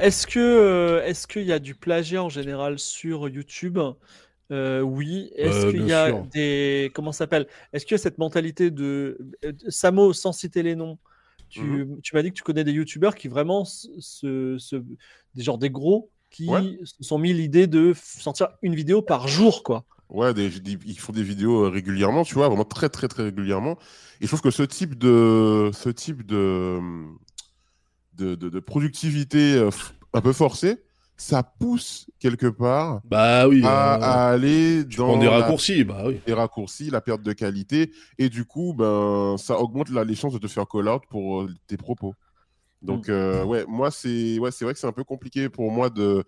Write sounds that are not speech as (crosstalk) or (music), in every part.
est-ce que euh, est-ce qu'il y a du plagiat en général sur YouTube? Euh, Oui. Est-ce Euh, qu'il y a sûr. des comment s'appelle? Est-ce que cette mentalité de Samo sans citer les noms Tu, Mhm. tu m'as dit que tu connais des youtubeurs qui vraiment se, se- se- des genre des gros qui Ouais. se sont mis l'idée de sortir une vidéo par jour quoi. Ouais, des- des- ils font des vidéos régulièrement, tu vois, vraiment très très très régulièrement. Et je trouve que ce type de, ce type de, de, de- de productivité euh, un peu forcée, ça pousse quelque part Bah oui. à, euh, à aller tu dans prends des la- raccourcis, bah oui. les raccourcis, la perte de qualité, et du coup, ben, ça augmente la- les chances de te faire call out pour euh, tes propos. Donc, Mm. euh, ouais, moi, c'est ouais, c'est vrai que c'est un peu compliqué pour moi de,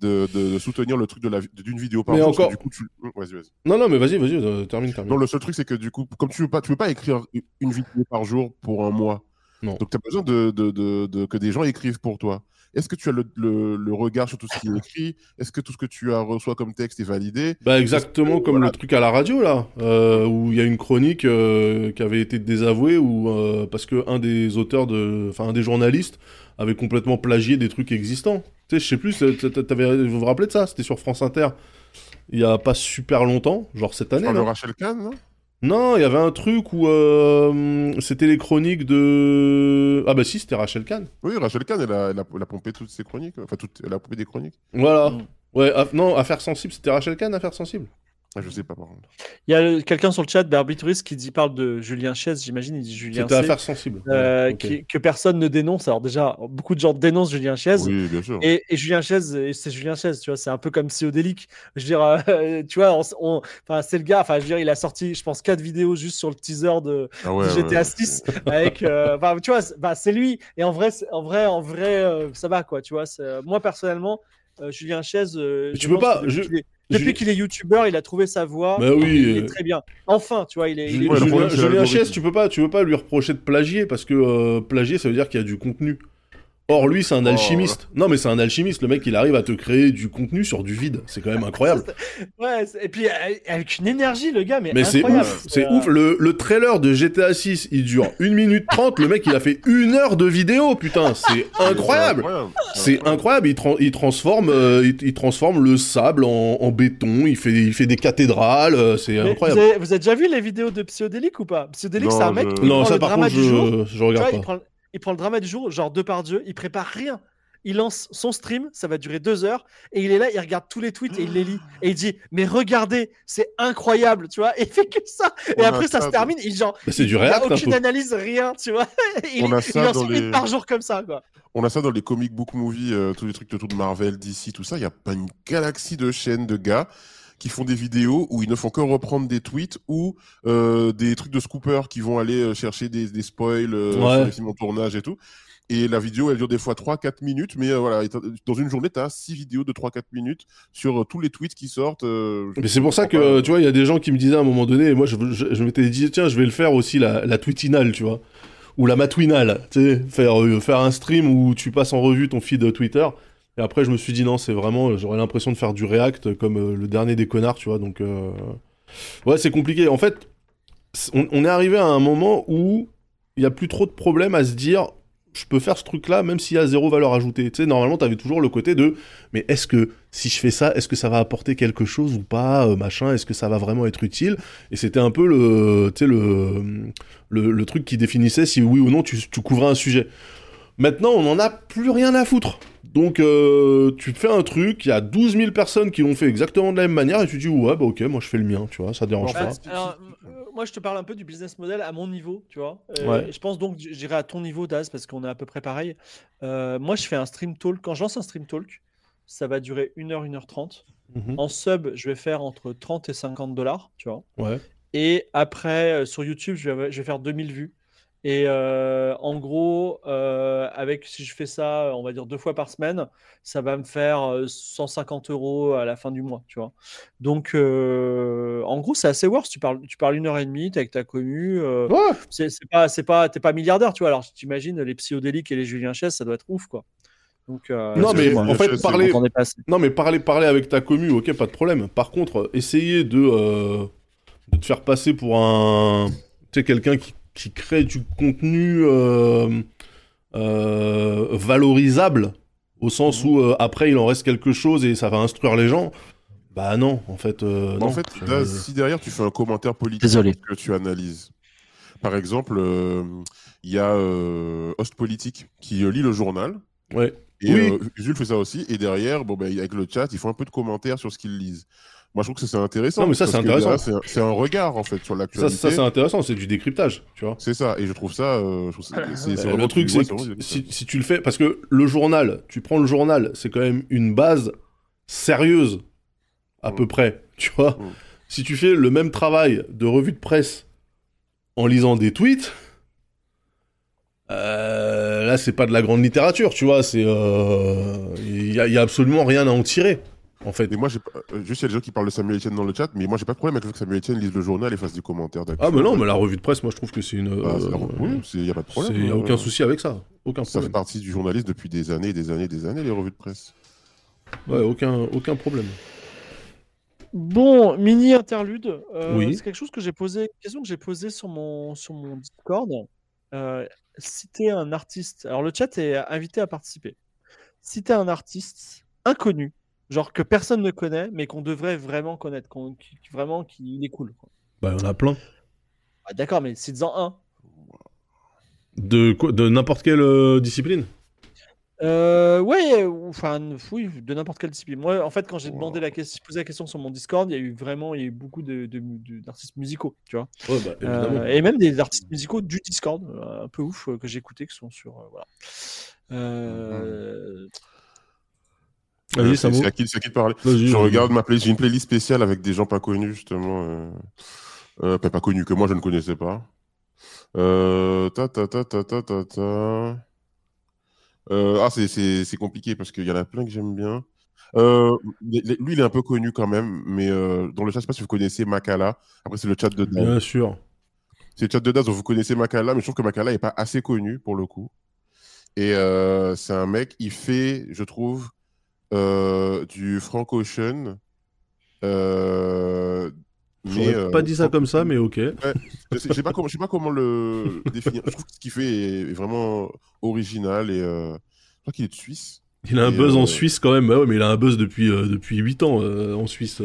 de, soutenir le truc de la d'une vidéo par Mais jour. encore- du coup, tu... Hum, Vas-y, vas-y. Non, non, mais vas-y, vas-y, termine, termine. Non, le seul truc, c'est que du coup, comme tu veux pas, tu veux pas écrire une vidéo par jour pour un mois. Non. Donc, tu as besoin de, de, de- de- que des gens écrivent pour toi. Est-ce que tu as le, le- le regard sur tout ce qui est écrit? Est-ce que tout ce que tu as reçois comme texte est validé? Bah exactement comme Voilà. le truc à la radio là, euh, où il y a une chronique euh, qui avait été désavouée ou euh, parce que un des auteurs de, enfin un des journalistes avait complètement plagié des trucs existants. Tu sais, je sais plus, t'avais, vous vous rappelez de ça? C'était sur France Inter. Il y a pas super longtemps, genre cette année. là. Rachel Kahn, non? Non, il y avait un truc où euh, c'était les chroniques de, ah bah si, c'était Rachel Kahn. Oui, Rachel Kahn, elle a, elle a- elle a pompé toutes ses chroniques. Enfin, toutes, elle a pompé des chroniques. Voilà. Mm. Ouais, aff- non, affaire sensible, c'était Rachel Kahn, affaire sensible. Ah, je sais pas, par contre. Il y a quelqu'un sur le chat, Barbiturus, qui dit parle de Julien Chaise, j'imagine, il dit Julien C'était C, affaire sensible. euh, qui- que personne ne dénonce. Alors déjà, beaucoup de gens dénoncent Julien Chaise. Oui, bien sûr. Et, et Julien Chaise, c'est Julien Chaise, tu vois, c'est un peu comme Céodélique. Je veux dire, euh, (laughs) tu vois, on, on- enfin, c'est le gars, enfin, je veux dire, il a sorti, je pense, quatre vidéos juste sur le teaser de, Ah ouais, de ouais, GTA ouais. 6 avec, euh, (laughs) tu vois, c'est- bah, c'est lui. Et en vrai, c'est- en vrai, en vrai, euh, ça va, quoi, tu vois. c'est- Moi, personnellement, euh, Julien Chaise, euh, tu peux pas, que je- depuis qu'il est- youtubeur, il a trouvé sa voie. Bah oui, il est euh, très bien. Enfin, tu vois, il est. il est- Julien. Chies, tu peux pas, tu peux pas lui reprocher de plagier parce que euh, plagier, ça veut dire qu'il y a du contenu. Or lui, c'est un Oh. alchimiste. Non, mais c'est un alchimiste. Le mec, il arrive à te créer du contenu sur du vide. C'est quand même (laughs) incroyable. Ouais, et puis euh, avec une énergie, le gars, mais, Mais c'est incroyable. ouf, c'est Euh, ouf. Le, le trailer de GTA 6, il dure 1 minute 30. Le mec, il a fait une heure de vidéo, putain. C'est incroyable. C'est incroyable, il, il transforme, euh, il, il transforme le sable en, en béton, il fait, il fait des cathédrales, euh, c'est Vous incroyable. avez, vous avez déjà vu les vidéos de Psyodélique ou pas? Psyodélique, c'est un mec je- qui Non, prend ça le par contre, je, je vois, regarde il, pas. Il prend le drama du jour, genre deux par Dieu, il prépare rien. Il lance son stream, ça va durer deux heures, et il est là, il regarde tous les tweets et il les lit. Et il dit Mais regardez, c'est incroyable, tu vois. Et il fait que ça. Et On après, ça ça se termine, il genre. Bah, c'est du Il n'y a aucune analyse, rien, tu vois. (laughs) Il, On a il ça lance dans une les- par jour comme ça, quoi. On a ça dans les comic book movies, euh, tous les trucs autour de Marvel, DC, tout ça. Il y a pas une galaxie de chaînes de gars qui font des vidéos où ils ne font que reprendre des tweets ou euh, des trucs de scoopers qui vont aller euh, chercher des, des spoils euh, Ouais. sur les films en tournage et tout. Et la vidéo, elle dure des fois 3-4 minutes, mais euh, voilà, dans une journée, tu as 6 vidéos de 3-4 minutes sur euh, tous les tweets qui sortent. euh, Mais c'est pour ça que, pas. tu vois, il y a des gens qui me disaient à un moment donné, et moi je, je, je m'étais dit, tiens, je vais le faire aussi la, la tweetinale, tu vois, ou la matwinale, tu sais, faire, faire un stream où tu passes en revue ton feed Twitter. Et après, je me suis dit, non, c'est vraiment, j'aurais l'impression de faire du React comme euh, le dernier des connards, tu vois, donc. euh, Ouais, c'est compliqué. En fait, on, est arrivé à un moment où il n'y a plus trop de problèmes à se dire, je peux faire ce truc-là même s'il y a zéro valeur ajoutée. Tu sais, normalement, tu avais toujours le côté de, mais est-ce que si je fais ça, est-ce que ça va apporter quelque chose ou pas, euh, machin, est-ce que ça va vraiment être utile? Et c'était un peu le, le, le truc qui définissait si oui ou non tu, tu couvrais un sujet. Maintenant, on n'en a plus rien à foutre. Donc, euh, tu fais un truc, il y a 12 000 personnes qui l'ont fait exactement de la même manière, et tu dis, ouais, bah ok, moi je fais le mien, tu vois, ça dérange pas. alors, moi, je te parle un peu du business model à mon niveau, tu vois. Euh, Ouais. Je pense donc, j'irai à ton niveau, Daz, parce qu'on est à peu près pareil. Euh, moi, je fais un stream talk. Quand je lance un stream talk, ça va durer 1h, 1h30. Mhm. En sub, je vais faire entre 30 et 50 dollars, tu vois. Ouais. Et après, euh, sur YouTube, je vais, je vais faire 2000 vues. Et euh, en gros, euh, avec si je fais ça, on va dire deux fois par semaine, ça va me faire euh, 150 euros à la fin du mois, tu vois. Donc, euh, en gros, c'est assez worth. Tu parles, tu parles une heure et demie, t'es avec ta commu. euh, Ouais. c'est c'est pas, c'est pas, t'es pas milliardaire, tu vois. Alors, t'imagines les psychodéliques et les Julien Chess, ça doit être ouf, quoi. Donc, euh, Non, mais en fait, parler. Non, mais parler, parler avec ta commu, ok, pas de problème. Par contre, euh, essayer de, euh, de te faire passer pour un. Tu sais, quelqu'un qui, qui crée du contenu euh, euh, valorisable Au sens où euh, après il en reste quelque chose et ça va instruire les gens. Bah non, en fait. euh, non. En fait, là, si derrière tu fais un commentaire politique Désolé. que tu analyses, par exemple, euh, il y a euh, Host Politique qui euh, lit le journal. Ouais. Et Oui. euh, Jules fait ça aussi. Et derrière, bon, ben, avec le chat, ils font un peu de commentaires sur ce qu'ils lisent. Moi, je trouve que c'est intéressant. Non, mais ça, c'est intéressant. C'est un, regard, en fait, sur Ça, l'actualité. ça c'est intéressant, c'est du décryptage, tu vois. C'est ça. Et je trouve ça. euh, ça- c'est- Euh, vraiment le truc, c'est si, si tu le fais, parce que le journal, tu prends le journal, c'est quand même une base sérieuse, à Mm. peu près, tu vois. Mm. Si tu fais le même travail de revue de presse en lisant des tweets, euh, là, c'est pas de la grande littérature, tu vois. C'est, euh, il y, il y a absolument rien à en tirer, en fait. Et moi, j'ai euh, juste, il y a des gens qui parlent de Samuel Etienne dans le chat, mais moi, j'ai pas de problème avec le fait que Samuel Etienne lise le journal et fasse des commentaires. Ah, mais non, mais la revue de presse, moi, je trouve que c'est une. Bah, euh, oui, il n'y a pas de problème. c'est- y a euh, aucun souci avec ça, aucun Ça fait partie du journaliste depuis des années, des années, des années, les revues de presse. Ouais, aucun, aucun problème. Bon, mini interlude. Euh, Oui. C'est quelque chose que j'ai posé, question que j'ai posée sur mon, sur mon Discord. Euh, citer un artiste. Alors le chat est invité à participer. Citer un artiste inconnu, genre que personne ne connaît, mais qu'on devrait vraiment connaître, qu'on, qui, qui- vraiment qu'il est cool. quoi. Bah, il y en a plein. Ah, D'accord, mais cites-en un. De, quoi, de n'importe quelle euh, discipline? Euh, ouais, ou- enfin, oui, de n'importe quelle discipline. Moi, en fait, quand j'ai Wow. demandé la question, posé la question sur mon Discord, il y a eu vraiment, il y a eu beaucoup de, de- de- d'artistes musicaux, tu vois. Ouais, bah. Euh, et même des artistes musicaux du Discord, euh, un peu ouf, que j'ai écouté, qui sont sur. voilà. Euh, Vas-y, Euh, c'est à qui, c'est à qui de parler Je regarde ma playlist. J'ai une playlist spéciale avec des gens pas connus, justement. Euh... Euh, pas, connus que moi, je ne connaissais pas. Ta, ta, ta, ta, ta, ta, ta. Ah, c'est- compliqué parce qu'il y en a plein que j'aime bien. Euh, lui, il est un peu connu quand même, mais euh, dans le chat, je sais pas si vous connaissez Makala. Après, c'est le chat de Daz. Bien sûr. C'est le chat de Daz, donc vous connaissez Makala, mais je trouve que Makala n'est pas assez connu pour le coup. Et euh, c'est un mec, il fait, je trouve, euh, du Frank Ocean. Euh, euh, pas dit ça comme ça, mais ok. je sais, je sais pas comment, je sais pas comment le (laughs) définir. Je trouve que ce qu'il fait est, est vraiment original et euh, je crois qu'il est de Suisse. Il a un Et, buzz euh, en Suisse quand même. Bah ouais, mais il a un buzz depuis, euh, depuis 8 ans euh, en Suisse.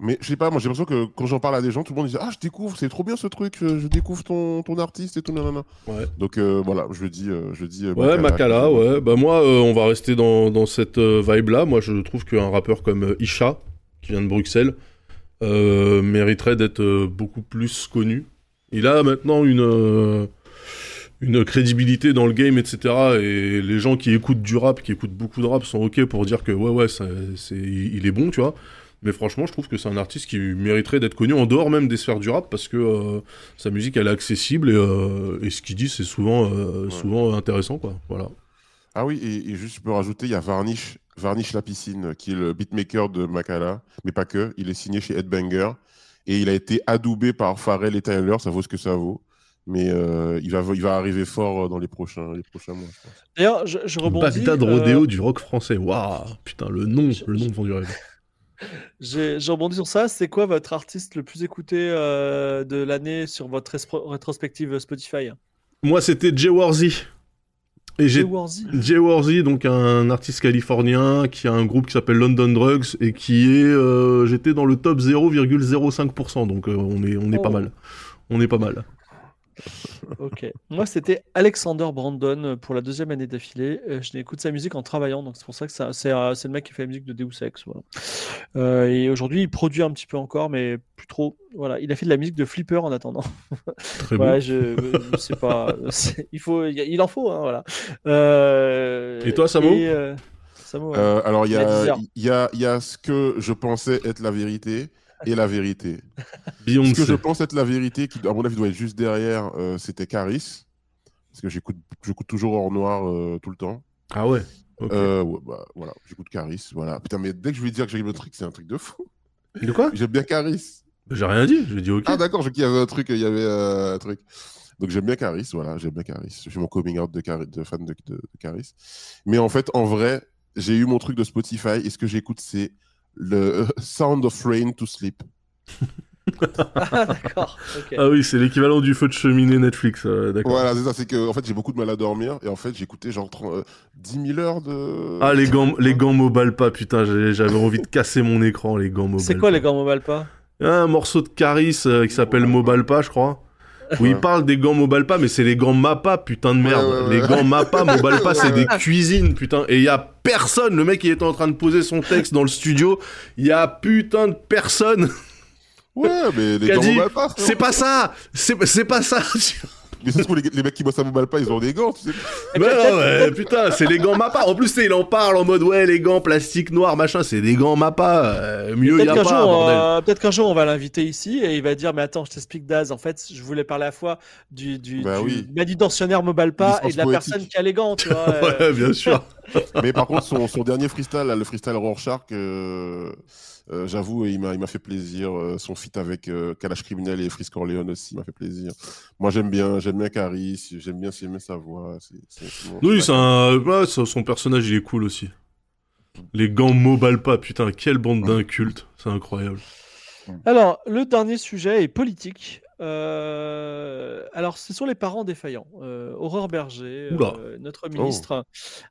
Euh. Mais je sais pas, moi j'ai l'impression que quand j'en parle à des gens, tout le monde dit Ah, je découvre, c'est trop bien ce truc, je, je découvre ton, ton artiste et tout. nanana. Ouais. Donc euh, voilà, je dis. euh, je dis euh, Ouais, Makala, que- ouais. Bah moi, euh, on va rester dans, dans cette euh, vibe-là. Moi, je trouve qu'un rappeur comme euh, Isha, qui vient de Bruxelles, euh, mériterait d'être euh, beaucoup plus connu. Il a maintenant une, euh, une crédibilité dans le game, etc. Et les gens qui écoutent du rap, qui écoutent beaucoup de rap, sont ok pour dire que ouais, ouais, ça- c'est, il est bon, tu vois. Mais franchement, je trouve que c'est un artiste qui mériterait d'être connu en dehors même des sphères du rap parce que euh, sa musique elle est accessible et, euh, et ce qu'il dit c'est souvent, euh, Ouais. souvent intéressant quoi. Voilà. Ah oui, et, et juste je peux rajouter, il y a Varnish, Varnish La Piscine, qui est le beatmaker de Makala, mais pas que. Il est signé chez Headbanger et il a été adoubé par Pharrell et Tyler, ça vaut ce que ça vaut. Mais euh, il, va, il va arriver fort dans les prochains, les prochains mois, je. D'ailleurs, je, je rebondis. Bagdad euh, Rodeo du rock français. Waouh, putain, le nom, Je- le nom de Vendu Rêve. J'ai rebondi sur ça. C'est quoi votre artiste le plus écouté euh, de l'année sur votre rétrospective Spotify? Moi, c'était Jay Warzy. Et Jay Warzy. Jay Warzy, donc un artiste californien qui a un groupe qui s'appelle London Drugs et qui est, euh, j'étais dans le top 0,05%, donc euh, on est, on est pas Oh. mal. On est pas mal. Ok. Moi, c'était Alexander Brandon euh, pour la deuxième année d'affilée. Euh, Je n'écoute sa musique en travaillant, donc c'est pour ça que ça- c'est euh, c'est le mec qui fait la musique de Deus Ex. Voilà. Euh, et aujourd'hui, il produit un petit peu encore, mais plus trop. Voilà. Il a fait de la musique de Flipper en attendant. (laughs) Très bon. Ouais, je, je sais pas. c'est- Il faut, il en faut, hein, voilà. Euh, Et toi, Samo et, euh, Samo, ouais. Euh, alors, il y Il y a a, 10 heures. il y, a, il y a ce que je pensais être la vérité et la vérité. Ce que je pense être la vérité, qui à mon avis doit être juste derrière, euh, c'était Caris. Parce que j'écoute j'écoute toujours hors noir euh, tout le temps. Ah ouais. Euh, ouais, bah, voilà, j'écoute Caris. Voilà. Putain, mais dès que je vais dire que j'aime le truc, c'est un truc de fou. De quoi? J'aime bien Caris. J'ai rien dit, j'ai dit ok. Ah, d'accord, je qu'il y avait un truc, il y avait un truc. Donc j'aime bien Caris, voilà, j'aime bien Caris. Je fais mon coming out de, fan de, de, de Caris. Mais en fait, en vrai, j'ai eu mon truc de Spotify et ce que j'écoute, c'est le (laughs) Sound of Rain to Sleep. Ah, d'accord. Ah oui, c'est l'équivalent du feu de cheminée Netflix, euh, d'accord. Voilà, c'est ça, c'est que en fait j'ai beaucoup de mal à dormir et en fait j'ai écouté genre 30, euh, 10 000 heures de. Ah, les gants, les gants mobile pas, putain, j'avais envie de casser mon écran, les gants mobile C'est quoi les gants mobile pas? Un morceau de Caris euh, qui s'appelle Mobalpa, je crois. Où il Ouais. parle des gants Mobalpa, mais c'est les gants Mappa, putain de merde. Ouais, ouais, Les gants Mappa, Mobalpa, c'est des cuisines, putain. Et il y a personne. Le mec, il était en train de poser son texte dans le studio. Il y a putain de personne. Ouais, mais les gants Pass, C'est pas ça. C'est pas ça. (laughs) Mais ça se trouve, les, les mecs qui bossent à Mobile Pass, ils ont des gants, tu sais. Peut-être- non, ouais, putain, c'est les gants Mappa. En plus, il en parle en mode ouais, les gants plastique noir, machin, c'est des gants Mappa. Euh, mieux, il y Peut-être a qu'un pas, euh, peut-être qu'un jour on va l'inviter ici et il va dire mais attends je t'explique Daz en fait je voulais parler à la fois du, du, Bah du oui. manutentionnaire mobile pas et de la poétique. personne qui a les gants tu vois (laughs) euh. Ouais, bien sûr. Mais par contre, son, son dernier freestyle, là, le freestyle Rorschach, euh, euh, j'avoue, il m'a il m'a fait plaisir. Euh, son feat avec euh, Kalash Criminel et Frisk Orleans aussi m'a fait plaisir. Moi, j'aime bien, j'aime bien Caris, j'aime bien s'aimer sa voix. c'est- c'est- c'est mon- Oui, c'est un... ouais, son personnage, il est cool aussi. Les gants mobile pas, putain, quelle bande d'incultes. C'est incroyable. Alors, le dernier sujet est politique. Euh, alors, ce sont les parents défaillants. Euh, Aurore Berger, euh, notre ministre,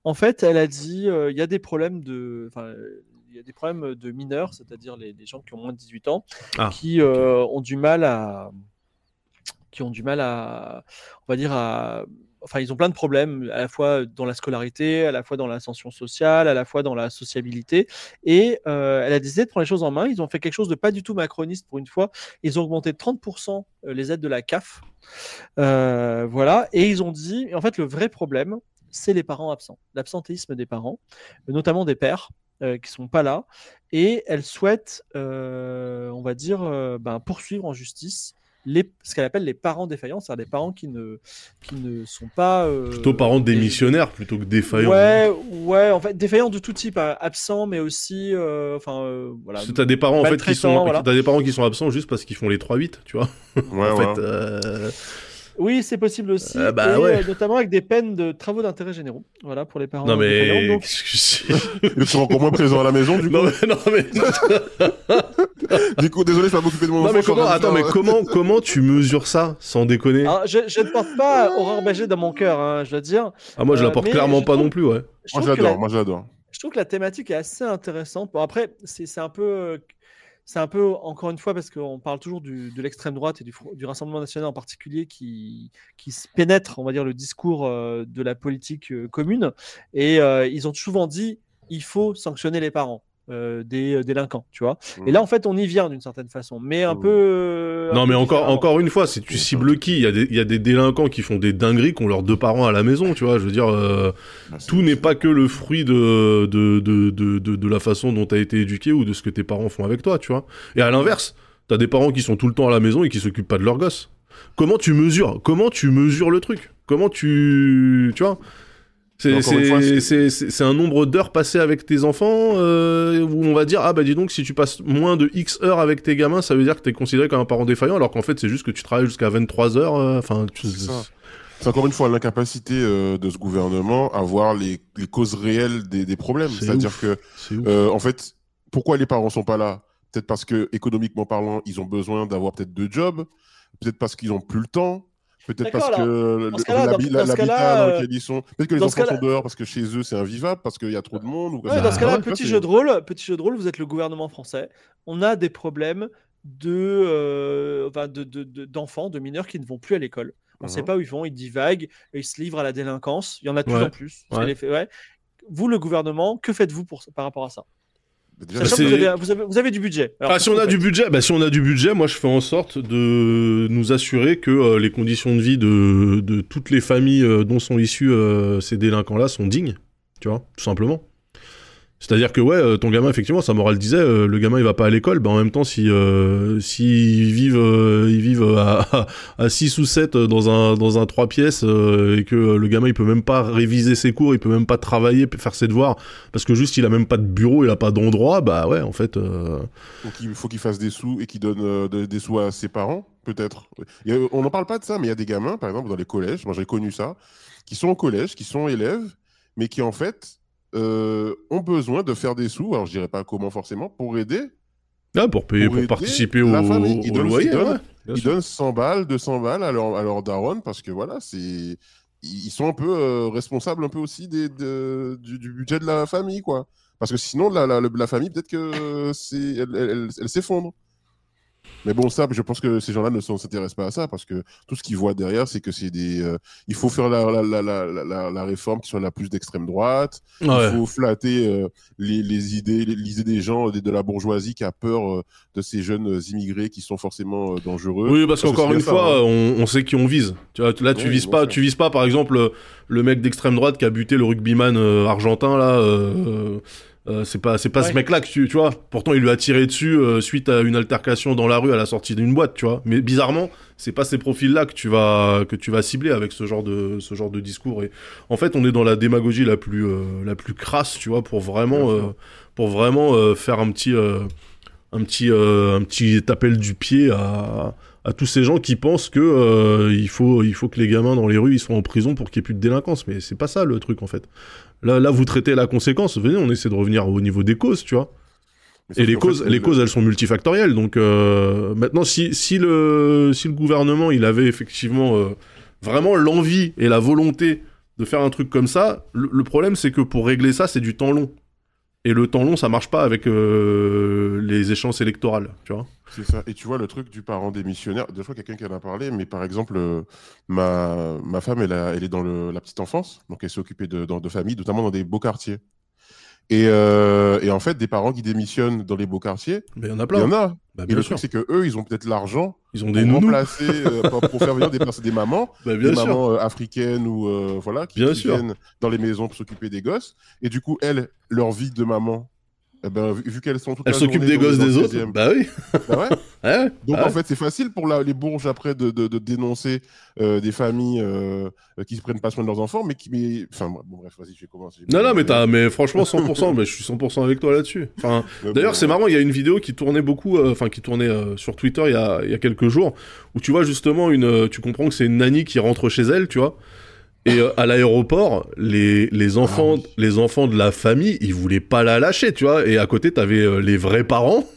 en fait, elle a dit euh, il y a des problèmes de, enfin, y a des problèmes de mineurs, c'est-à-dire les, les gens qui ont moins de 18 ans, Ah, qui euh, ont du mal à, qui ont du mal à, on va dire à Enfin, ils ont plein de problèmes, à la fois dans la scolarité, à la fois dans l'ascension sociale, à la fois dans la sociabilité. Et euh, elle a décidé de prendre les choses en main. Ils ont fait quelque chose de pas du tout macroniste pour une fois. Ils ont augmenté de 30% les aides de la CAF. Euh, voilà. Et ils ont dit, en fait, le vrai problème, c'est les parents absents, l'absentéisme des parents, notamment des pères euh, qui sont pas là. Et elle souhaite, euh, on va dire, euh, ben, poursuivre en justice les, ce qu'elle appelle les parents défaillants, c'est-à-dire des parents qui ne, qui ne sont pas. euh, Plutôt parents des- démissionnaires plutôt que défaillants. Ouais, ouais, en fait, défaillants de tout type, hein, absents, mais aussi, euh, enfin, euh, voilà. T'as des parents en fait qui sont, voilà. t'as des parents qui sont absents juste parce qu'ils font les 3-8, tu vois. Ouais, (laughs) en ouais. fait, euh, Oui, c'est possible aussi, Euh, bah et, ouais. euh, notamment avec des peines de travaux d'intérêt généraux, voilà, pour les parents non mais, Donc, Ils sont encore moins présents à la maison, du coup. non mais, non mais, (laughs) Du coup, désolé, je vais m'occuper de mon non, enfant. mais comment, attends, mais comment, comment tu mesures ça sans déconner? Alors, je, je ne porte pas Aurore Berger dans mon cœur, hein, je dois dire. Ah moi je la euh, porte clairement pas trouve- non plus, ouais. Moi, j'adore, moi, j'adore. je trouve que la thématique est assez intéressante. Bon, après, c'est c'est un peu. C'est un peu, encore une fois, parce qu'on parle toujours de l'extrême droite et du, Rassemblement national en particulier qui, qui pénètre, on va dire, le discours euh, de la politique euh, commune. Et euh, ils ont souvent dit il faut sanctionner les parents euh, des euh, délinquants, tu vois. Et là, en fait, on y vient d'une certaine façon, mais un Mm. peu. euh, un Non peu mais encore, encore une fois, si tu cibles qui, il y, a des- il y a des délinquants qui font des dingueries qui ont leurs deux parents à la maison, tu vois. Je veux dire, euh, Bah, tout n'est pas que le fruit de, de, de, de, de, de la façon dont t'as été éduqué ou de ce que tes parents font avec toi, tu vois. Et à l'inverse, t'as des parents qui sont tout le temps à la maison et qui s'occupent pas de leurs gosses. Comment tu mesures Comment tu mesures le truc? Comment tu... Tu vois? C'est, un nombre d'heures passées avec tes enfants euh, où on va dire ah bah dis donc si tu passes moins de X heures avec tes gamins ça veut dire que t'es considéré comme un parent défaillant alors qu'en fait c'est juste que tu travailles jusqu'à 23 heures euh, enfin C'est encore une fois l'incapacité euh, de ce gouvernement à voir les, les causes réelles des, des problèmes. C'est C'est-à-dire que, en fait, pourquoi les parents sont pas là? Peut-être parce que, économiquement parlant, ils ont besoin d'avoir peut-être deux jobs. Peut-être parce qu'ils ont plus le temps. Peut-être parce que l'habitat dans euh, lequel ils sont. Peut-être que les enfants sont dehors parce que chez eux c'est invivable, parce qu'il y a trop de monde. Ou Ouais, dans ce cas-là, petit jeu de rôle, petit jeu de rôle, vous êtes le gouvernement français. On a des problèmes de, euh, enfin, de, de- de- d'enfants, de mineurs qui ne vont plus à l'école. On ne sait Mhm. pas où ils vont, ils divaguent, ils se livrent à la délinquance. Il y en a de plus en plus. Ouais. ouais. Vous, le gouvernement, que faites-vous pour, par rapport à ça? Déjà, Sachant que vous avez, vous, avez, vous avez du budget. Alors, Ah, si on a du budget, bah si on a du budget, moi je fais en sorte de nous assurer que euh, les conditions de vie de, de toutes les familles euh, dont sont issus euh, ces délinquants-là sont dignes, tu vois, tout simplement. C'est-à-dire que ouais, euh, ton gamin effectivement, sa morale disait, euh, le gamin il va pas à l'école, bah en même temps si euh, s'ils vivent euh, ils vivent à à 6 ou 7 dans un dans un trois pièces euh, et que euh, le gamin il peut même pas réviser ses cours, il peut même pas travailler, faire ses devoirs parce que juste il a même pas de bureau, il a pas d'endroit, bah ouais, en fait euh, Donc il faut qu'il fasse des sous et qu'il donne euh, de- des sous à ses parents, peut-être. On n'en parle pas de ça, mais il y a des gamins, par exemple, dans les collèges, moi j'ai connu ça, qui sont au collège, qui sont élèves, mais qui en fait euh, ont besoin de faire des sous, alors je dirais pas comment forcément, pour aider Ah, pour payer, Pour pour, aider participer au, famille. Ils au donnent- loyer. ils donnent- ouais, Ils sûr. donnent 100 balles, 200 balles à leur, à leur daronne parce que voilà, c'est ils sont un peu euh, responsables un peu aussi des, de- du, du budget de la famille, quoi. Parce que sinon, la, la, la famille, peut-être que c'est, elle, elle- elle- elle s'effondre. Mais bon, ça, je pense que ces gens-là ne s'en- s'intéressent pas à ça parce que tout ce qu'ils voient derrière, c'est que c'est des. euh, il faut faire la, la, la, la, réforme qui soit la plus d'extrême droite. Ouais. Il faut flatter euh, les, les idées, les, les idées des gens, de, de la bourgeoisie qui a peur euh, de ces jeunes immigrés qui sont forcément euh, dangereux. Oui, parce Parce que qu'encore une ça, fois, hein. on, on sait qui on vise. Tu vois, là, tu Oui, vises pas, tu vises pas, par exemple, le, mec d'extrême droite qui a buté le rugbyman euh, argentin là. Euh, c'est pas, c'est pas ce mec-là que tu, tu vois. Pourtant, il lui a tiré dessus euh, suite à une altercation dans la rue à la sortie d'une boîte, tu vois. Mais bizarrement, c'est pas ces profils-là que tu vas, que tu vas cibler avec ce genre de, ce genre de discours. Et en fait, on est dans la démagogie la plus, euh, la plus crasse, tu vois, pour vraiment, pour vraiment faire un petit, un petit, un petit appel du pied à, à tous ces gens qui pensent que euh, il faut, il faut que les gamins dans les rues ils soient en prison pour qu'il n'y ait plus de délinquance. Mais c'est pas ça le truc en fait. Là, là, vous traitez la conséquence. Venez, on essaie de revenir au niveau des causes, tu vois. Et les fait, causes, le- les causes, elles sont multifactorielles. Donc euh, maintenant, si, si le, si le gouvernement, il avait effectivement euh, vraiment l'envie et la volonté de faire un truc comme ça, le, le problème, c'est que pour régler ça, c'est du temps long. Et le temps long, ça marche pas avec euh, les échéances électorales, tu vois. C'est ça. Et tu vois, le truc du parent démissionnaire, deux fois quelqu'un qui en a parlé, mais par exemple, euh, ma, ma femme, elle, elle est dans la petite enfance, donc elle s'est occupée de, dans- de familles, notamment dans des beaux quartiers. Et, euh, et en fait, des parents qui démissionnent dans les beaux quartiers, Mais il y en a il y plein. en a. Bah, Et le sûr. truc, c'est que eux, ils ont peut-être l'argent Ils ont pour des nounous. remplacer, euh, pour, pour faire venir des, des mamans, (laughs) Bah, bien des sûr. mamans euh, africaines ou euh, voilà, qui, Bien qui sûr. viennent dans les maisons pour s'occuper des gosses. Et du coup, elles, leur vie de maman, eh ben, vu, vu qu'elles sont toutes Elle s'occupe des gosses des autres. Bah oui. Bah ouais. (laughs) Ouais. Donc Ah en fait, c'est facile pour la- les bourges après de, de- de dénoncer euh, des familles euh, qui se prennent pas soin de leurs enfants, mais qui. Mais... Enfin, bon, bref, vas-y, je vais commencer. Non, non, mais, mais franchement, 100%, mais je suis 100% avec toi là-dessus. Enfin, (laughs) D'ailleurs, c'est marrant, il y a une vidéo qui tournait beaucoup, euh, enfin qui tournait sur Twitter il y, a, il y a quelques jours, où tu vois justement une, tu comprends que c'est une nanny qui rentre chez elle, tu vois. Et euh, à l'aéroport, les, les enfants, oui. les enfants de la famille, ils voulaient pas la lâcher, tu vois. Et à côté, t'avais euh, les vrais parents.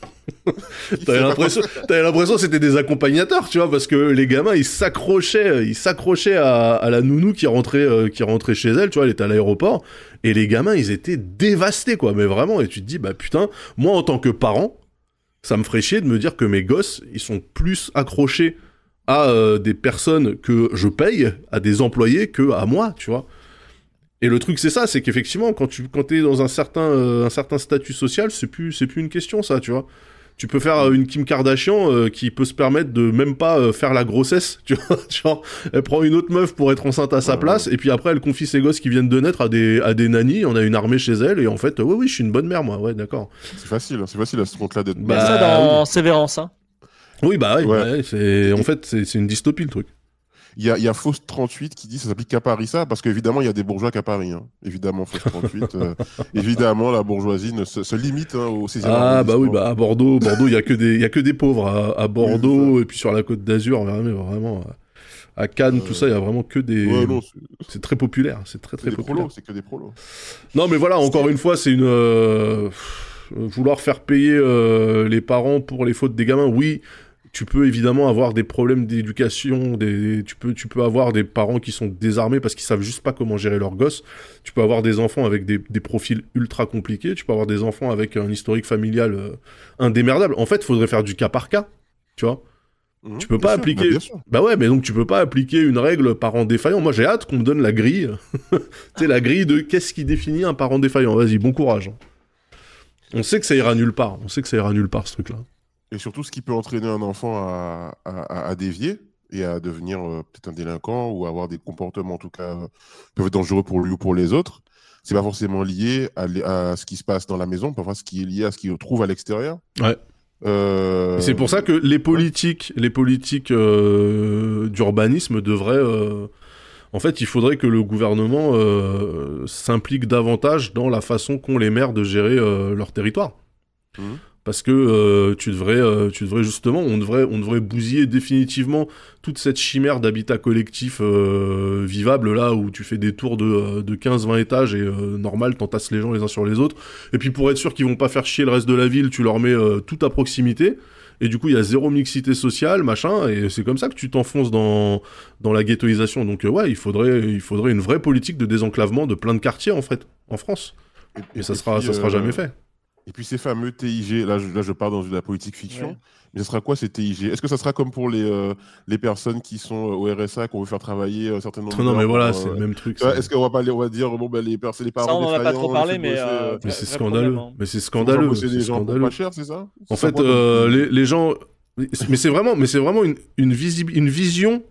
(laughs) T'avais l'impression, (laughs) l'impression que c'était des accompagnateurs, tu vois, parce que les gamins, ils s'accrochaient, ils s'accrochaient à, à la nounou qui rentrait, euh, qui rentrait chez elle, tu vois, elle était à l'aéroport, et les gamins, ils étaient dévastés, quoi, mais vraiment, et tu te dis, bah putain, moi en tant que parent, ça me ferait chier de me dire que mes gosses, ils sont plus accrochés à euh, des personnes que je paye, à des employés, que à moi, tu vois. Et le truc, c'est ça, c'est qu'effectivement, quand tu quand es dans un certain, euh, un certain statut social, c'est plus, c'est plus une question, ça, tu vois. Tu peux faire euh, une Kim Kardashian euh, qui peut se permettre de même pas euh, faire la grossesse, (laughs) tu vois. Genre, elle prend une autre meuf pour être enceinte à sa Ouais, place, et puis après, elle confie ses gosses qui viennent de naître à des, à des nannies, on a une armée chez elle, et en fait, euh, ouais, oui, je suis une bonne mère, moi, ouais, d'accord. C'est facile, hein, c'est facile à ce compte-là d'être. Il y a Bah, ça dans Sévérance. Hein. Oui, bah, oui, Ouais. ouais, c'est, en fait, c'est c'est une dystopie, le truc. Il y a, il y a Fausse 38 qui dit ça s'applique qu'à Paris, ça, parce qu'évidemment, il y a des bourgeois qu'à Paris. hein. Évidemment, Fausse 38. euh, (laughs) évidemment, la bourgeoisie ne se, se limite hein, au 16e Ah bah oui, bah à Bordeaux, Bordeaux, il y a que des, il y a que des pauvres à, à Bordeaux et puis sur la Côte d'Azur, vraiment, vraiment, à Cannes, Euh, tout ça, il y a vraiment que des. Ouais, c'est très populaire, c'est très très populaire. c'est que des prolos. Non mais voilà, encore une fois, c'est une euh, vouloir faire payer euh, les parents pour les fautes des gamins. Oui, tu peux évidemment avoir des problèmes d'éducation, des, tu peux, tu peux avoir des parents qui sont désarmés parce qu'ils savent juste pas comment gérer leurs gosses. Tu peux avoir des enfants avec des, des profils ultra compliqués. Tu peux avoir des enfants avec un historique familial euh, indémerdable. En fait, il faudrait faire du cas par cas, tu vois. Mhm, Tu peux pas sûr, appliquer- bah. Bah ouais, mais donc tu peux pas appliquer une règle parent défaillant. Moi, j'ai hâte qu'on me donne la grille. (laughs) tu sais, la grille de qu'est-ce qui définit un parent défaillant. Vas-y, bon courage. On sait que ça ira nulle part. On sait que ça ira nulle part, ce truc-là. Et surtout, ce qui peut entraîner un enfant à, à, dévier et à devenir euh, peut-être un délinquant ou avoir des comportements, en tout cas, euh, peuvent être dangereux pour lui ou pour les autres, c'est pas forcément lié à, ce qui se passe dans la maison, parfois ce qui est lié à ce qu'il trouve à l'extérieur. Ouais. Euh, C'est pour ça que les politiques, les politiques euh, d'urbanisme devraient. En fait, il faudrait que le gouvernement euh, s'implique davantage dans la façon qu'ont les maires de gérer euh, leur territoire. Mhm. Parce que euh, tu devrais euh, tu devrais justement on devrait on devrait bousiller définitivement toute cette chimère d'habitat collectif euh, vivable là où tu fais des tours de, de 15 20 étages et normal t'entasses les gens les uns sur les autres. Et puis pour être sûr qu'ils vont pas faire chier le reste de la ville tu leur mets tout à proximité. Et du coup il y a zéro mixité sociale machin et c'est comme ça que tu t'enfonces dans dans la ghettoisation. Donc ouais il faudrait il faudrait une vraie politique de désenclavement de plein de quartiers en fait en France. Et, ça sera ça sera jamais fait et puis ces fameux TIG, là je, là, je pars dans la politique fiction, mais ce sera quoi ces TIG Est-ce que ça sera comme pour les, euh, les personnes qui sont au RSA, qu'on veut faire travailler nombre Non, mais voilà, c'est le même truc. Est-ce qu'on va pas on va dire, bon, ben, les, parents. Ça, on n'en a pas trop parlé, mais. Euh, mais c'est scandaleux. Mais c'est scandaleux. C'est des gens pas cher, c'est ça? En fait, euh, les, les, gens. Mais c'est vraiment, mais c'est vraiment une, une, une vision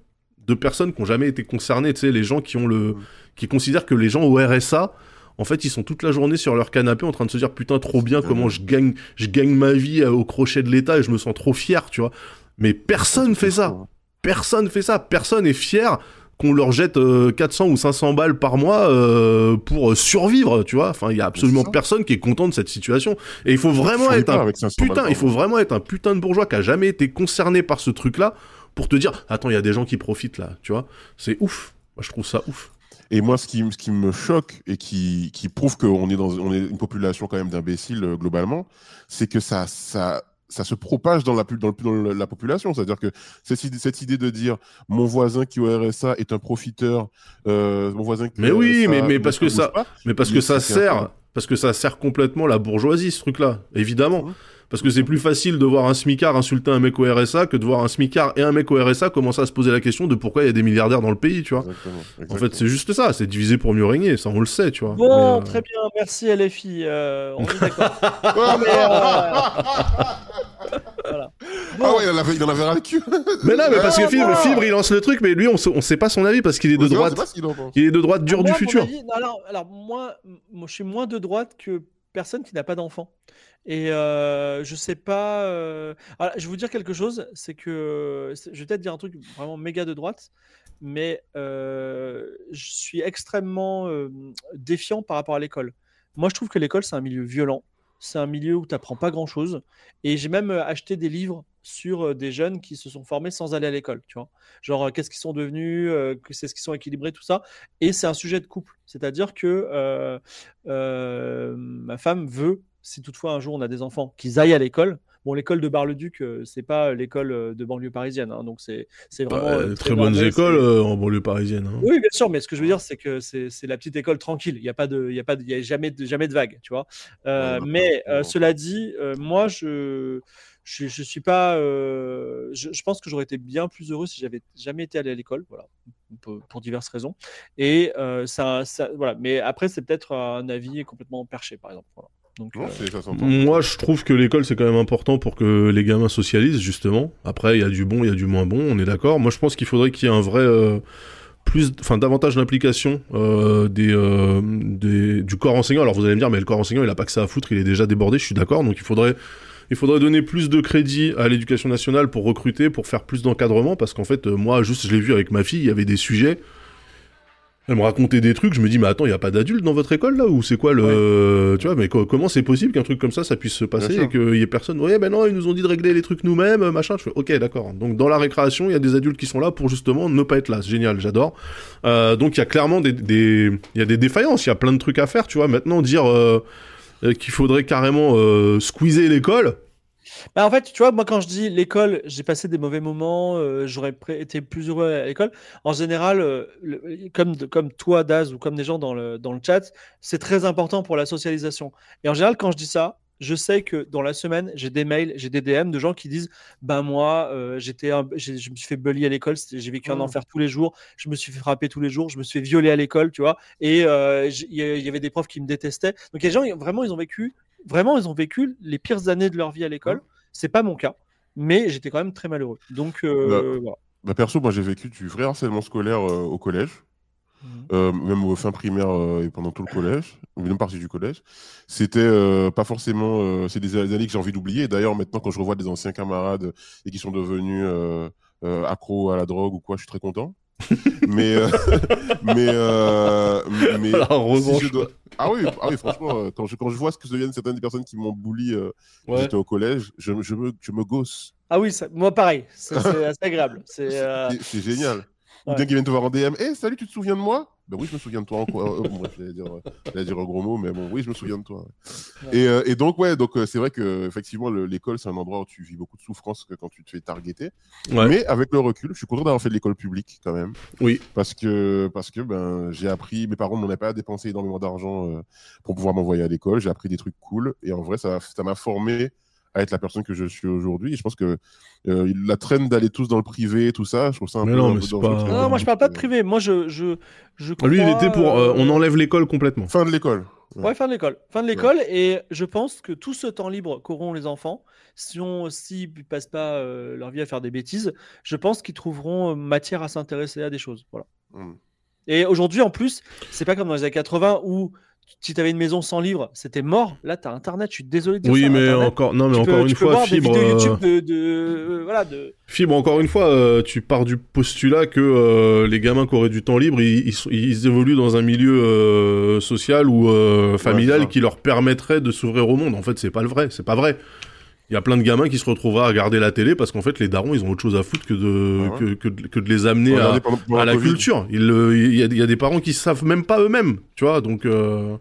de personnes qui n'ont jamais été concernées. Tu sais, les gens qui ont le, mm. qui considèrent que les gens au RSA en fait, ils sont toute la journée sur leur canapé en train de se dire putain trop bien comment je gagne, je gagne ma vie euh, au crochet de l'État et je me sens trop fier, tu vois. Mais personne fait ça. Personne fait ça. Personne est fier qu'on leur jette 400 euh, ou 500 balles par mois euh, pour survivre, tu vois. Enfin, il y a absolument personne qui est content de cette situation. Et il faut vraiment être un putain, il faut vraiment être un putain de bourgeois qui a jamais été concerné par ce truc-là pour te dire, attends, il y a des gens qui profitent là, tu vois. C'est ouf. Moi, je trouve ça ouf. Et moi, ce qui, ce qui me choque et qui, qui prouve qu'on est, dans, on est une population quand même d'imbéciles euh, globalement, c'est que ça, ça, ça se propage dans la, dans, dans la population. C'est-à-dire que cette idée, cette idée de dire mon voisin qui au RSA est un profiteur, euh, mon voisin qui Mais oui, mais, mais parce que ça, mais parce que ça sert, parce que ça sert complètement la bourgeoisie, ce truc-là, évidemment. Mmh. Parce que c'est plus facile de voir un smicard insulter un mec au RSA que de voir un smicard et un mec au RSA commencer à se poser la question de pourquoi il y a des milliardaires dans le pays, tu vois. En fait, c'est juste ça, c'est diviser pour mieux régner, ça on le sait, tu vois. Bon, euh, très bien, merci LFI, euh, on est d'accord. (laughs) Euh, (laughs) voilà. Ah ouais, il en avait, il en avait ras le cul. mais non, mais parce que Fibre, Fibre, il lance le truc, mais lui, on, on sait pas son avis parce qu'il est de droite. Il est de droite dur du futur. alors, alors moi, moi, je suis moins de droite que personne qui n'a pas d'enfant. Et euh, je sais pas. Euh, je vais vous dire quelque chose, c'est que je vais peut-être dire un truc vraiment méga de droite, mais euh, je suis extrêmement défiant par rapport à l'école. Moi, je trouve que l'école c'est un milieu violent, c'est un milieu où tu n'apprends pas grand-chose, et j'ai même acheté des livres sur des jeunes qui se sont formés sans aller à l'école, tu vois. Genre qu'est-ce qu'ils sont devenus, c'est ce qu'ils sont équilibrés, tout ça. Et c'est un sujet de couple, c'est-à-dire que ma femme veut si toutefois un jour on a des enfants, qu'ils aillent à l'école. Bon, l'école de Bar-le-Duc, euh, c'est pas l'école euh, de banlieue parisienne, hein, donc c'est vraiment bah, euh, très, bonnes écoles en banlieue parisienne. Hein. Oui, bien sûr, mais ce que je veux dire, c'est que c'est la petite école tranquille. Il n'y a pas de, il y a pas, il y a jamais de, jamais de vague, tu vois. mais cela dit, moi, je je, je suis pas. je, pense que j'aurais été bien plus heureux si j'avais jamais été allé à l'école, voilà, pour, diverses raisons. Et ça, ça, voilà. Mais après, c'est peut-être un avis complètement perché, par exemple. Voilà. Euh, moi, je trouve que l'école, c'est quand même important pour que les gamins socialisent, justement. Après, il y a du bon, il y a du moins bon, on est d'accord. Moi, je pense qu'il faudrait qu'il y ait un vrai. Euh, plus, enfin, davantage d'implication euh, des, des, du corps enseignant. Alors, vous allez me dire, mais le corps enseignant, il a pas que ça à foutre, il est déjà débordé, je suis d'accord. Donc, il faudrait. Il faudrait donner plus de crédit à l'éducation nationale pour recruter, pour faire plus d'encadrement, parce qu'en fait, moi, juste, je l'ai vu avec ma fille, il y avait des sujets elle me racontait des trucs, je me dis, mais attends, il n'y a pas d'adultes dans votre école là Ou c'est quoi le. Tu vois, mais comment c'est possible qu'un truc comme ça, ça puisse se passer et qu'il y ait personne? Ouais, ben non, ils nous ont dit de régler les trucs nous-mêmes, machin. Je fais, ok, d'accord. Donc dans la récréation, il y a des adultes qui sont là pour justement ne pas être là. C'est génial, j'adore. Euh, donc il y a clairement des, des, y a des défaillances, il y a plein de trucs à faire, tu vois. Maintenant, dire euh, qu'il faudrait carrément euh, squeezer l'école, bah, en fait, tu vois, moi, quand je dis l'école, j'ai passé des mauvais moments, euh, j'aurais été plus heureux à l'école. En général, euh, comme, comme toi, Daz, ou comme des gens dans le, dans le chat, c'est très important pour la socialisation. Et en général, quand je dis ça, je sais que dans la semaine, j'ai des mails, j'ai des DM de gens qui disent Ben moi, euh, j'étais je me suis fait bully à l'école, j'ai vécu un mmh. enfer tous les jours, je me suis fait frapper tous les jours, je me suis fait violer à l'école, tu vois. Et il y avait des profs qui me détestaient. Donc, il y a des gens, vraiment, ils ont vécu vraiment, ils ont vécu les pires années de leur vie à l'école. C'est pas mon cas, mais j'étais quand même très malheureux. Donc, euh, bah, voilà. bah, perso, moi j'ai vécu du vrai harcèlement scolaire euh, au collège. Mmh. Euh, même au fin primaire et pendant tout le collège, une même partie du collège. C'était pas forcément. c'est des années que j'ai envie d'oublier. D'ailleurs, maintenant, quand je revois des anciens camarades et qui sont devenus accros à la drogue ou quoi, je suis très content. (laughs) mais, mais, mais, si je dois, Ah oui, ah oui franchement, euh, quand je, quand je vois ce que deviennent certaines des personnes qui m'ont bully euh, quand j'étais au collège, je, me- je, me, je me gosse. Ah oui, ça- moi pareil, c'est c'est (laughs) assez agréable. C'est euh, C'est c'est génial. Ou bien qu'ils viennent te voir en DM. Eh, salut, tu te souviens de moi? Ben oui, je me souviens de toi. En quoi? Euh, bon, bref, j'allais dire, euh, un gros mot, mais bon, oui, je me souviens de toi. Ouais. Et, euh, et donc, ouais, donc euh, c'est vrai que effectivement, le- l'école, c'est un endroit où tu vis beaucoup de souffrance que quand tu te fais targeter. Ouais. Mais avec le recul, je suis content d'avoir fait de l'école publique quand même. Oui. Parce que, parce que ben, j'ai appris, mes parents m'ont pas dépensé énormément d'argent euh, pour pouvoir m'envoyer à l'école. J'ai appris des trucs cool. Et en vrai, ça ça m'a formé à être la personne que je suis aujourd'hui. Je pense que euh, la traîne d'aller tous dans le privé, tout ça, je trouve ça un Mais peu. non, mais c'est pas- moi je parle pas de privé. Moi je je je. Lui, il était pour. euh, euh, on enlève l'école complètement. Fin de l'école. Ouais, fin de l'école. Fin de l'école. Et je pense que tout ce temps libre qu'auront les enfants, si on s'ils ne passent pas euh, leur vie à faire des bêtises, je pense qu'ils trouveront euh, matière à s'intéresser à des choses. Voilà. Mm. Et aujourd'hui, en plus, c'est pas comme dans les années 80 où si tu avais une maison sans livre, c'était mort. Là, tu as Internet. Je suis désolé de dire Oui, ça, mais Internet. encore, non, mais tu encore peux, une tu peux fois, voir fibre. des vidéos euh, YouTube de, de- euh, voilà de Fibre, encore une fois, euh, tu pars du postulat que euh, les gamins qui auraient du temps libre, ils, ils sont- ils évoluent dans un milieu euh, social ou euh, familial qui leur permettrait de s'ouvrir au monde. En fait, c'est pas le vrai, c'est pas vrai. Il y a plein de gamins qui se retrouveraient à regarder la télé parce qu'en fait, les darons, ils ont autre chose à foutre que de, Ah ouais. que, que, de- que de les amener à, la culture. Il y, a, il y a des parents qui savent même pas eux-mêmes, tu vois. Donc, euh,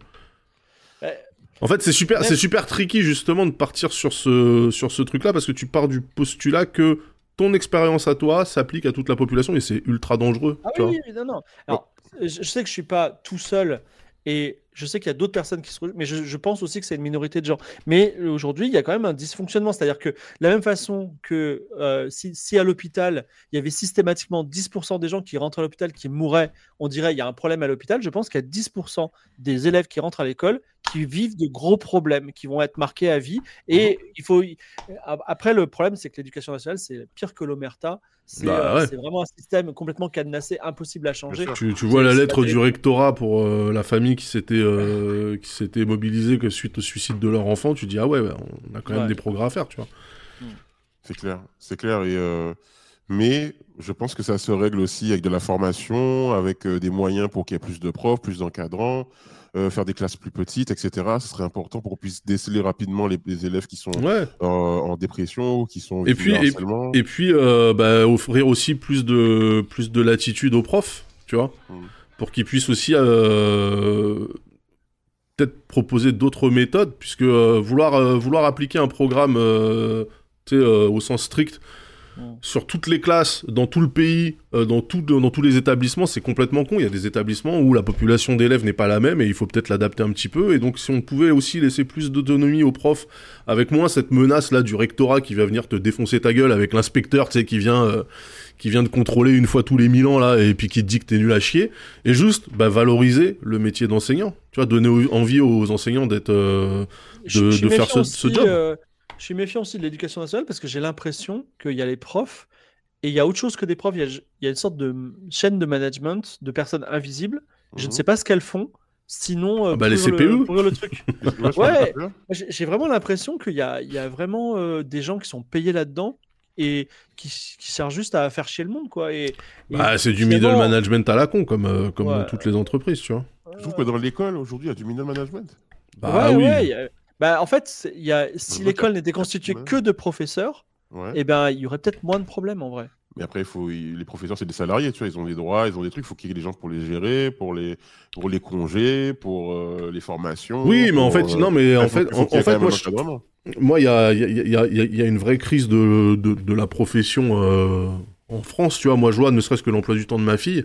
en fait, c'est super, c'est super tricky justement de partir sur ce sur ce truc-là parce que tu pars du postulat que ton expérience à toi s'applique à toute la population et c'est ultra dangereux. Ah tu oui, vois. oui, non, non. Alors, je, je sais que je suis pas tout seul et je sais qu'il y a d'autres personnes qui se mais je, pense aussi que c'est une minorité de gens. Mais euh, aujourd'hui, il y a quand même un dysfonctionnement. C'est-à-dire que de la même façon que euh, si, à l'hôpital, il y avait systématiquement 10% des gens qui rentrent à l'hôpital qui mouraient, on dirait il y a un problème à l'hôpital. Je pense qu'il y a 10% des élèves qui rentrent à l'école qui vivent de gros problèmes, qui vont être marqués à vie. Et il faut. Après, le problème, c'est que l'éducation nationale, c'est pire que l'omerta. C'est Bah euh, ouais. vraiment un système complètement cadenassé, impossible à changer. Tu, tu vois la lettre du rectorat pour euh, la famille qui s'était euh, qui s'était mobilisée que suite au suicide de leur enfant. Tu dis ah ouais, ouais, on a quand même Ouais. des progrès à faire, tu vois. C'est clair, c'est clair. Et euh, Mais je pense que ça se règle aussi avec de la formation, avec euh, des moyens pour qu'il y ait plus de profs, plus d'encadrants, euh, faire des classes plus petites, etc. Ce serait important pour qu'on puisse déceler rapidement les, les élèves qui sont Ouais. en, en dépression ou qui sont Et puis- harcèlement. Et puis, euh, bah, offrir aussi plus de, plus de latitude aux profs, tu vois, Mm. pour qu'ils puissent aussi euh, peut-être proposer d'autres méthodes, puisque euh, vouloir, euh, vouloir appliquer un programme euh, euh, au sens strict. Sur toutes les classes, dans tout le pays, euh, dans, tout, dans tous les établissements, c'est complètement con. Il y a des établissements où la population d'élèves n'est pas la même et il faut peut-être l'adapter un petit peu. Et donc, si on pouvait aussi laisser plus d'autonomie aux profs, avec moins cette menace là du rectorat qui va venir te défoncer ta gueule avec l'inspecteur, tu sais, qui vient, euh, qui vient de contrôler une fois tous les mille ans là et puis qui te dit que t'es nul à chier, et juste bah, valoriser le métier d'enseignant. Tu vois, donner envie aux enseignants d'être euh, de- je de faire ce- ce job. Je suis méfiant aussi de l'éducation nationale parce que j'ai l'impression qu'il y a les profs et il y a autre chose que des profs. Il y a, il y a une sorte de chaîne de management de personnes invisibles. Je ne Mhm. sais pas ce qu'elles font. Sinon, euh, Ah bah, les CPE. le, pourrir le truc. (laughs) Ouais, J'ai vraiment l'impression qu'il y a, il y a vraiment euh, des gens qui sont payés là-dedans et qui, qui servent juste à faire chier le monde, quoi. Et, et Bah, c'est du middle management à la con, comme, euh, comme Ouais. dans toutes les entreprises, tu vois. Je trouve que dans l'école, aujourd'hui, il y a du middle management. Bah ouais, oui. ouais, bah, en fait, y a, si l'école n'était constituée Ouais. que de professeurs, Ouais. eh ben, il y aurait peut-être moins de problèmes en vrai. Mais après, il faut, les professeurs, c'est des salariés, tu vois, ils ont des droits, ils ont des trucs, il faut qu'il y ait des gens pour les gérer, pour les, pour les congés, pour euh, les formations. Oui, mais en fait, euh, non, mais il en fait, en, fait, moi, je- moi, il y a, il y, a, il y, a, il y a- il y a une vraie crise de, de, de la profession euh, en France, tu vois. Moi, je vois, ne serait-ce que l'emploi du temps de ma fille,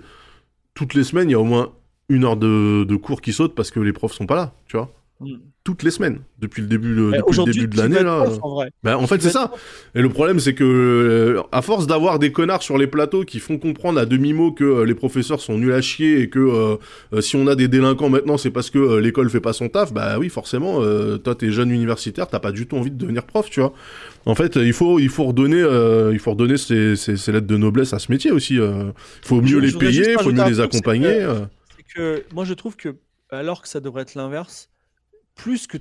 toutes les semaines, il y a au moins une heure de, de cours qui saute parce que les profs sont pas là, tu vois. Mm. Toutes les semaines, depuis le début, de- depuis le début de l'année, là. en vrai Bah, en fait, c'est ça. Et le problème, c'est que, euh, à force d'avoir des connards sur les plateaux qui font comprendre à demi-mot que euh, les professeurs sont nuls à chier et que euh, euh, si on a des délinquants maintenant, c'est parce que euh, l'école fait pas son taf, bah oui, forcément, euh, toi, t'es jeune universitaire, t'as pas du tout envie de devenir prof, tu vois. En fait, il faut, il faut redonner, euh, il faut redonner ces, ces, ces lettres de noblesse à ce métier aussi. euh. faut mieux Je- les je payer, faut mieux les accompagner. que- euh. c'est que moi je trouve que alors que ça devrait être l'inverse, plus que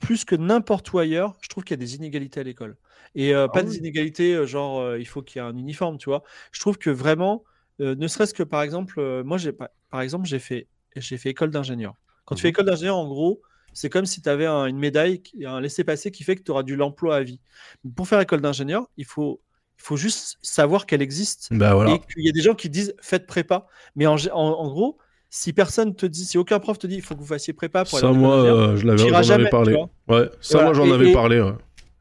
plus que n'importe où ailleurs, je trouve qu'il y a des inégalités à l'école. Et euh, pas Ah des inégalités euh, genre euh, il faut qu'il y ait un uniforme, tu vois. Je trouve que vraiment, euh, ne serait-ce que par exemple, moi j'ai par exemple j'ai fait j'ai fait école d'ingénieur. Quand tu fais Mhm. école d'ingénieur, en gros, c'est comme si tu avais une médaille, un laissez-passer qui fait que tu auras du l'emploi à vie. Mais pour faire école d'ingénieur, il faut, il faut juste savoir qu'elle existe Bah voilà. et qu'il y a des gens qui disent faites prépa. Mais en, gé- en- en gros, si personne te dit, si aucun prof te dit il faut que vous fassiez prépa pour aller Ça, moi, euh, je l'avais, j'en parlé. Ouais, ça, Voilà. moi, j'en avais et- parlé. ouais.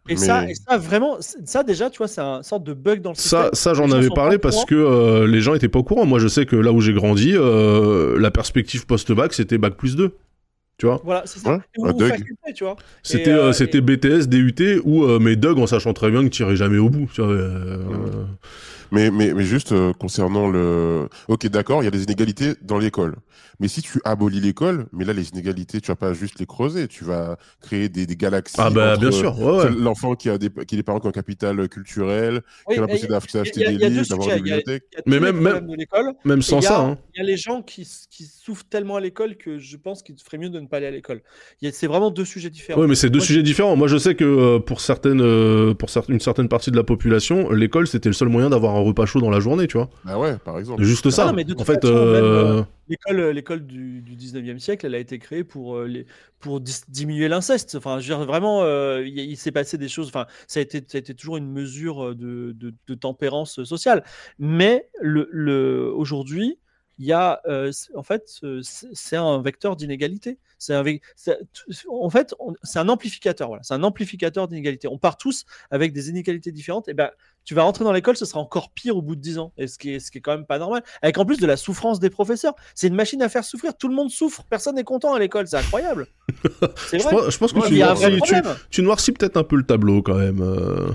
Et ça, et ça vraiment, ça déjà, tu vois, c'est un sorte de bug dans le Ça, système. ça j'en Les gens avais parlé parce que euh, les gens étaient pas au courant. Moi, je sais que là où j'ai grandi, euh, la perspective post-bac, c'était bac plus 2. Tu vois Voilà, c'est ça. C'était euh, euh, c'était BTS, DUT ou euh, mais Doug en sachant très bien que tu irais jamais au bout. Tu vois, euh. Mais, mais, mais juste euh, concernant le. Ok, d'accord, il y a des inégalités dans l'école. Mais si tu abolis l'école, mais là, les inégalités, tu vas pas juste les creuser, tu vas créer des, des galaxies. Ah bah entre, bien sûr. Ouais, ouais. L'enfant qui a des, qui a des parents qui ont un capital culturel, Oui, qui a la possibilité d'acheter des livres, d'avoir sujets. une Il y a- bibliothèque. il y a Mais même- de. Même sans il y a- ça. Hein. Il y a les gens qui, qui souffrent tellement à l'école que je pense qu'il ferait mieux de ne pas aller à l'école. C'est vraiment deux sujets différents. Oui, mais c'est deux Moi, sujets différents. Moi, je sais que euh, pour certaines, euh, pour cer- une certaine partie de la population, l'école c'était le seul moyen d'avoir un repas chaud dans la journée, tu vois. Bah ouais, par exemple. Juste ça. non, mais de en fait, euh, L'école, euh, l'école du, du 19e siècle, elle a été créée pour, euh, les, pour dis- diminuer l'inceste. Enfin, je veux dire, vraiment, euh, il, il s'est passé des choses. Enfin, ça a été, ça a été toujours une mesure de, de, de tempérance sociale. Mais le, le, aujourd'hui, il y a, euh, en fait, c'est un vecteur d'inégalité. C'est un, en fait, c'est un amplificateur. Voilà, c'est un amplificateur d'inégalité. On part tous avec des inégalités différentes. Et ben, tu vas rentrer dans l'école, ce sera encore pire au bout de 10 ans. Et ce qui est, ce qui est quand même pas normal. Avec en plus de la souffrance des professeurs. C'est une machine à faire souffrir. Tout le monde souffre. Personne n'est content à l'école. C'est incroyable. (laughs) C'est je, pense, je pense que Ouais, noircis, tu noircis peut-être un peu le tableau quand même. euh.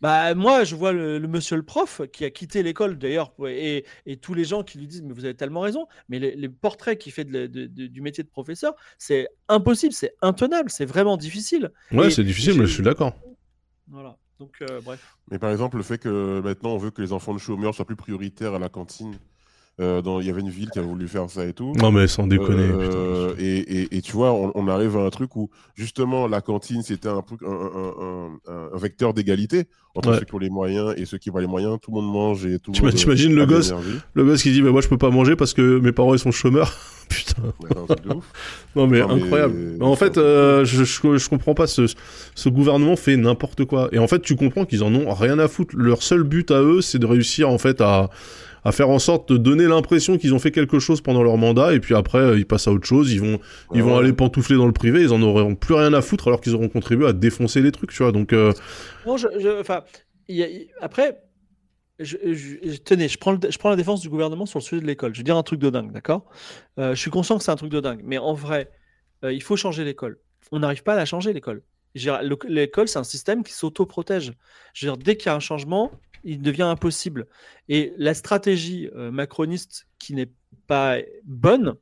Bah, moi, je vois le, le monsieur le prof qui a quitté l'école d'ailleurs, et, et tous les gens qui lui disent Mais vous avez tellement raison, mais les, les portraits qu'il fait de la- de- de- du métier de professeur, c'est impossible, c'est intenable, c'est vraiment difficile. Ouais, c'est difficile, mais je suis d'accord. Voilà. Donc, euh, bref. Mais par exemple, le fait que maintenant on veut que les enfants de chômeurs soient plus prioritaires à la cantine. Euh, dans- Il y avait une ville qui a voulu faire ça et tout. Non, mais sans déconner. Euh, et, et, et tu vois, on, on arrive à un truc où justement la cantine c'était un, un, un, un, vecteur d'égalité entre Ouais. ceux qui ont les moyens et ceux qui n'ont pas les moyens. Tout le monde mange et tout le monde. euh, t'imagines le a de gosse. Le gosse qui dit bah, Moi, je peux pas manger parce que mes parents ils sont chômeurs. (laughs) Putain. Ouais, de ouf. Non, mais Non, incroyable. Mais en fait, euh, je, je, je comprends pas. Ce, ce gouvernement fait n'importe quoi. Et en fait, tu comprends qu'ils en ont rien à foutre. Leur seul but à eux, c'est de réussir en fait à à faire en sorte de donner l'impression qu'ils ont fait quelque chose pendant leur mandat et puis après euh, ils passent à autre chose ils vont ils vont aller pantoufler dans le privé ils en auront plus rien à foutre alors qu'ils auront contribué à défoncer les trucs tu vois donc euh, Non, je, je- enfin, il y a- il- après, je, tenez, je prends, le- je prends la défense du gouvernement sur le sujet de l'école. Je vais dire un truc de dingue, d'accord? Euh, Je suis conscient que c'est un truc de dingue, mais en vrai, euh, il faut changer l'école. On n'arrive pas à la changer, l'école. L'école, c'est un système qui s'auto-protège. Je veux dire, dès qu'il y a un changement, il devient impossible. Et la stratégie euh, macroniste, qui n'est pas bonne,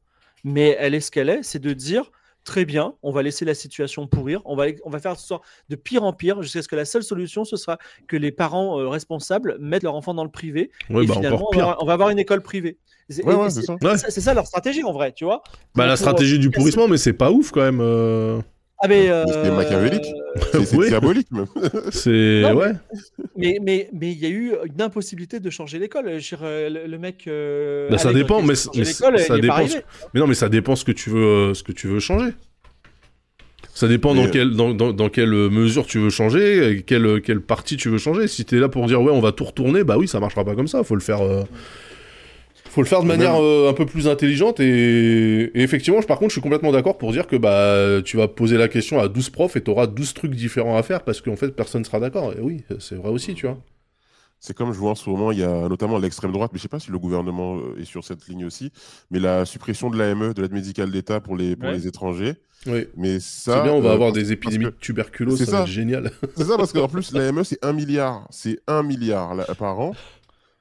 mais elle est ce qu'elle est, c'est de dire très bien, on va laisser la situation pourrir, on va, on va faire ce de pire en pire, jusqu'à ce que la seule solution, ce sera que les parents euh, responsables mettent leur enfant dans le privé. ouais et bah finalement, on va, pire avoir, on va avoir une école privée. C'est Ouais, ça. Ça leur stratégie en vrai, tu vois. bah la pour, stratégie euh, du pourrissement mais c'est pas ouf quand même euh. Ah, mais, C'est euh, machiavélique. (laughs) C'est Oui. diabolique même. (laughs) c'est ouais Mais mais mais il y a eu une impossibilité de changer l'école. Euh, Le, le mec. euh, Bah, ça dépend, mais ça dépend arrivé. mais non mais ça dépend ce que tu veux euh, ce que tu veux changer ça dépend dans quelle dans, dans, dans quelle mesure tu veux changer quelle quelle partie tu veux changer si t'es là pour dire ouais on va tout retourner bah oui ça marchera pas comme ça faut le faire euh, faut le faire de manière même- euh, un peu plus intelligente et, et effectivement je- par contre je suis complètement d'accord pour dire que bah tu vas poser la question à 12 profs et t'auras 12 trucs différents à faire parce qu'en fait personne sera d'accord et oui c'est vrai aussi tu vois C'est comme je vois en ce moment, il y a notamment l'extrême droite, mais je sais pas si le gouvernement euh, est sur cette ligne aussi, mais la suppression de l'AME, de l'aide médicale d'État pour les, pour Ouais. les étrangers. oui Mais ça. c'est bien on va euh, avoir parce- des épidémies de tuberculose c'est ça, va ça. être génial C'est ça, parce qu'en plus, l'AME, c'est 1 milliard. C'est 1 milliard là, par an.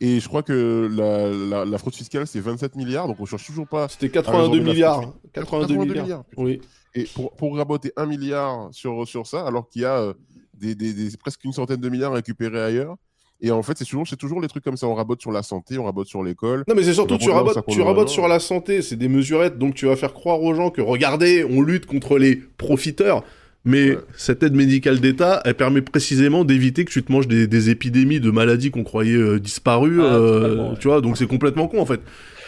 Et je crois que la, la, la fraude fiscale, c'est 27 milliards. Donc on cherche toujours pas. c'était Ah, 82 raison de la milliards fraude. 82 82 milliards milliards, oui Et pour, pour raboter 1 milliard sur, sur ça, alors qu'il y a euh, des, des, des- presque une centaine de milliards récupérés ailleurs. Et en fait, c'est toujours, c'est toujours les trucs comme ça. On rabote sur la santé, on rabote sur l'école. Non mais c'est surtout tu rabotes, tu rabotes sur la santé, c'est des mesurettes, donc tu vas faire croire aux gens que regardez, on lutte contre les profiteurs. Mais Ouais. cette aide médicale d'État, elle permet précisément d'éviter que tu te manges des, des épidémies de maladies qu'on croyait euh, disparues, Ah, euh, ouais. tu vois. Donc c'est complètement con en fait.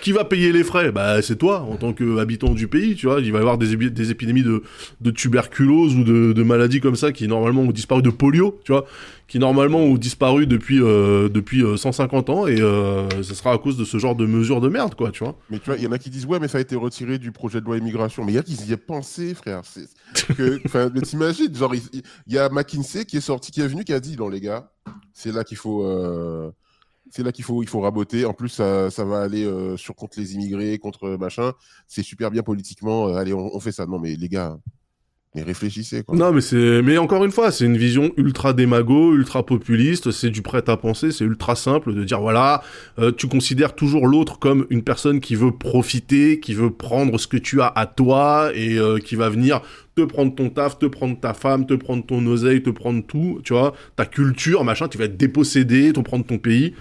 Qui va payer les frais Bah, c'est toi, en tant qu'habitant du pays, tu vois. Il va y avoir des, épi- des épidémies de, de tuberculose ou de, de maladies comme ça qui normalement ont disparu de polio, tu vois, qui normalement ont disparu depuis euh, depuis euh, 150 ans et euh, ce sera à cause de ce genre de mesures de merde, quoi, tu vois. Mais tu vois, il y en a qui disent ouais, mais ça a été retiré du projet de loi immigration. Mais il y a qui y a pensé, frère. Que- (laughs) mais t'imagines, genre, il y, a McKinsey qui est sorti, qui est venu, qui a dit non les gars, c'est là qu'il faut, euh, c'est là qu'il faut, il faut raboter. En plus, ça, va aller euh, sur contre les immigrés, contre machin. C'est super bien politiquement. Euh, allez, on, on fait ça. Non, mais les gars, mais réfléchissez quoi. Non, mais c'est, mais encore une fois, c'est une vision ultra démago, ultra populiste. C'est du prêt à penser. C'est ultra simple de dire voilà, euh, tu considères toujours l'autre comme une personne qui veut profiter, qui veut prendre ce que tu as à toi et euh, qui va venir te prendre ton taf, te prendre ta femme, te prendre ton oseille, te prendre tout, tu vois, ta culture, machin. Tu vas être dépossédé, te prendre ton pays.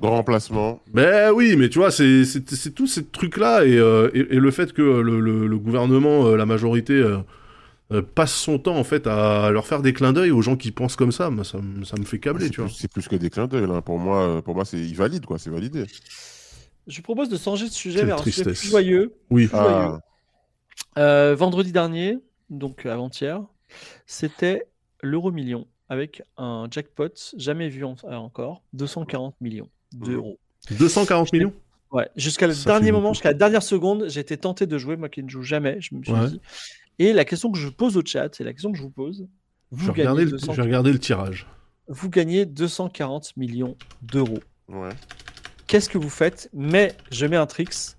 Grand remplacement. Ben oui, mais tu vois, c'est c'est c'est tous ces trucs-là et, euh, et, et le fait que le, le, le gouvernement, la majorité, passe son temps en fait à leur faire des clins d'œil aux gens qui pensent comme ça, moi, ça, me- ça me fait câbler, C'est tu vois. plus, c'est plus que des clins d'œil. Pour moi, euh, pour moi, c'est il valide quoi. C'est validé. Je vous propose de changer de sujet Quelle vers un sujet plus joyeux. Oui. Plus Ah, joyeux. Euh, vendredi dernier, donc avant-hier, c'était l'euro million avec un jackpot jamais vu en- euh, encore, 240 millions d'euros. 240 millions Ouais, jusqu'à le Ça dernier moment, jusqu'à la dernière seconde, j'ai été tenté de jouer, moi qui ne joue jamais, je me suis Ouais. dit. Et la question que je pose au chat, c'est la question que je vous pose. Vous regardé, gagnez, le, 200 j'ai regardé le tirage. vous gagnez 240 millions d'euros. ouais. Qu'est-ce que vous faites? Mais je mets un tricks,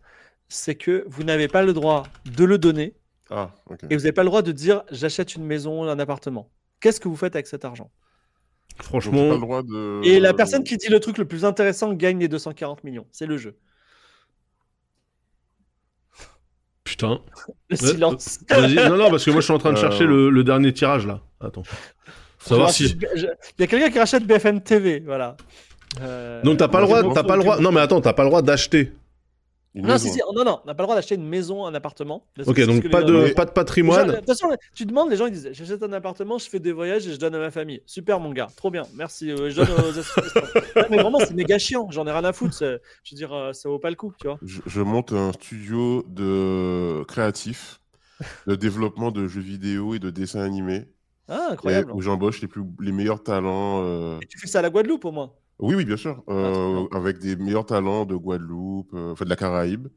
c'est que vous n'avez pas le droit de le donner Ah, ok. et vous n'avez pas le droit de dire j'achète une maison, un appartement. Qu'est-ce que vous faites avec cet argent? Donc, j'ai pas Franchement, le droit de. Et la personne qui dit le truc le plus intéressant gagne les 240 millions. C'est le jeu. Putain. Le silence. Vas-y, non, non, parce que moi je suis en train de Euh, chercher le, le dernier tirage là. Attends. Savoir Je- si. je- Il y a quelqu'un qui rachète BFM TV, voilà. Euh, Donc t'as pas le droit, t'as pas le droit. Non, mais attends, t'as pas le droit d'acheter. Une Non, maison. si, si, non, non, on n'a pas le droit d'acheter une maison, un appartement. Ok, donc pas les- de, pas de patrimoine. De toute façon, tu demandes, les gens ils disent J'achète un appartement, je fais des voyages et je donne à ma famille. Super, mon gars, trop bien, merci. euh, je donne aux associations. (laughs) Non, mais vraiment, c'est méga chiant, j'en ai rien à foutre. Je veux dire, euh, ça vaut pas le coup, tu vois. Je, je monte un studio de créatif, de développement de jeux vidéo et de dessins animés, Ah, et incroyable. où j'embauche les, plus, les meilleurs talents. euh, Et tu fais ça à la Guadeloupe au moins. Oui, oui, bien sûr, euh, trop avec des meilleurs talents de Guadeloupe, euh, enfin de la Caraïbe.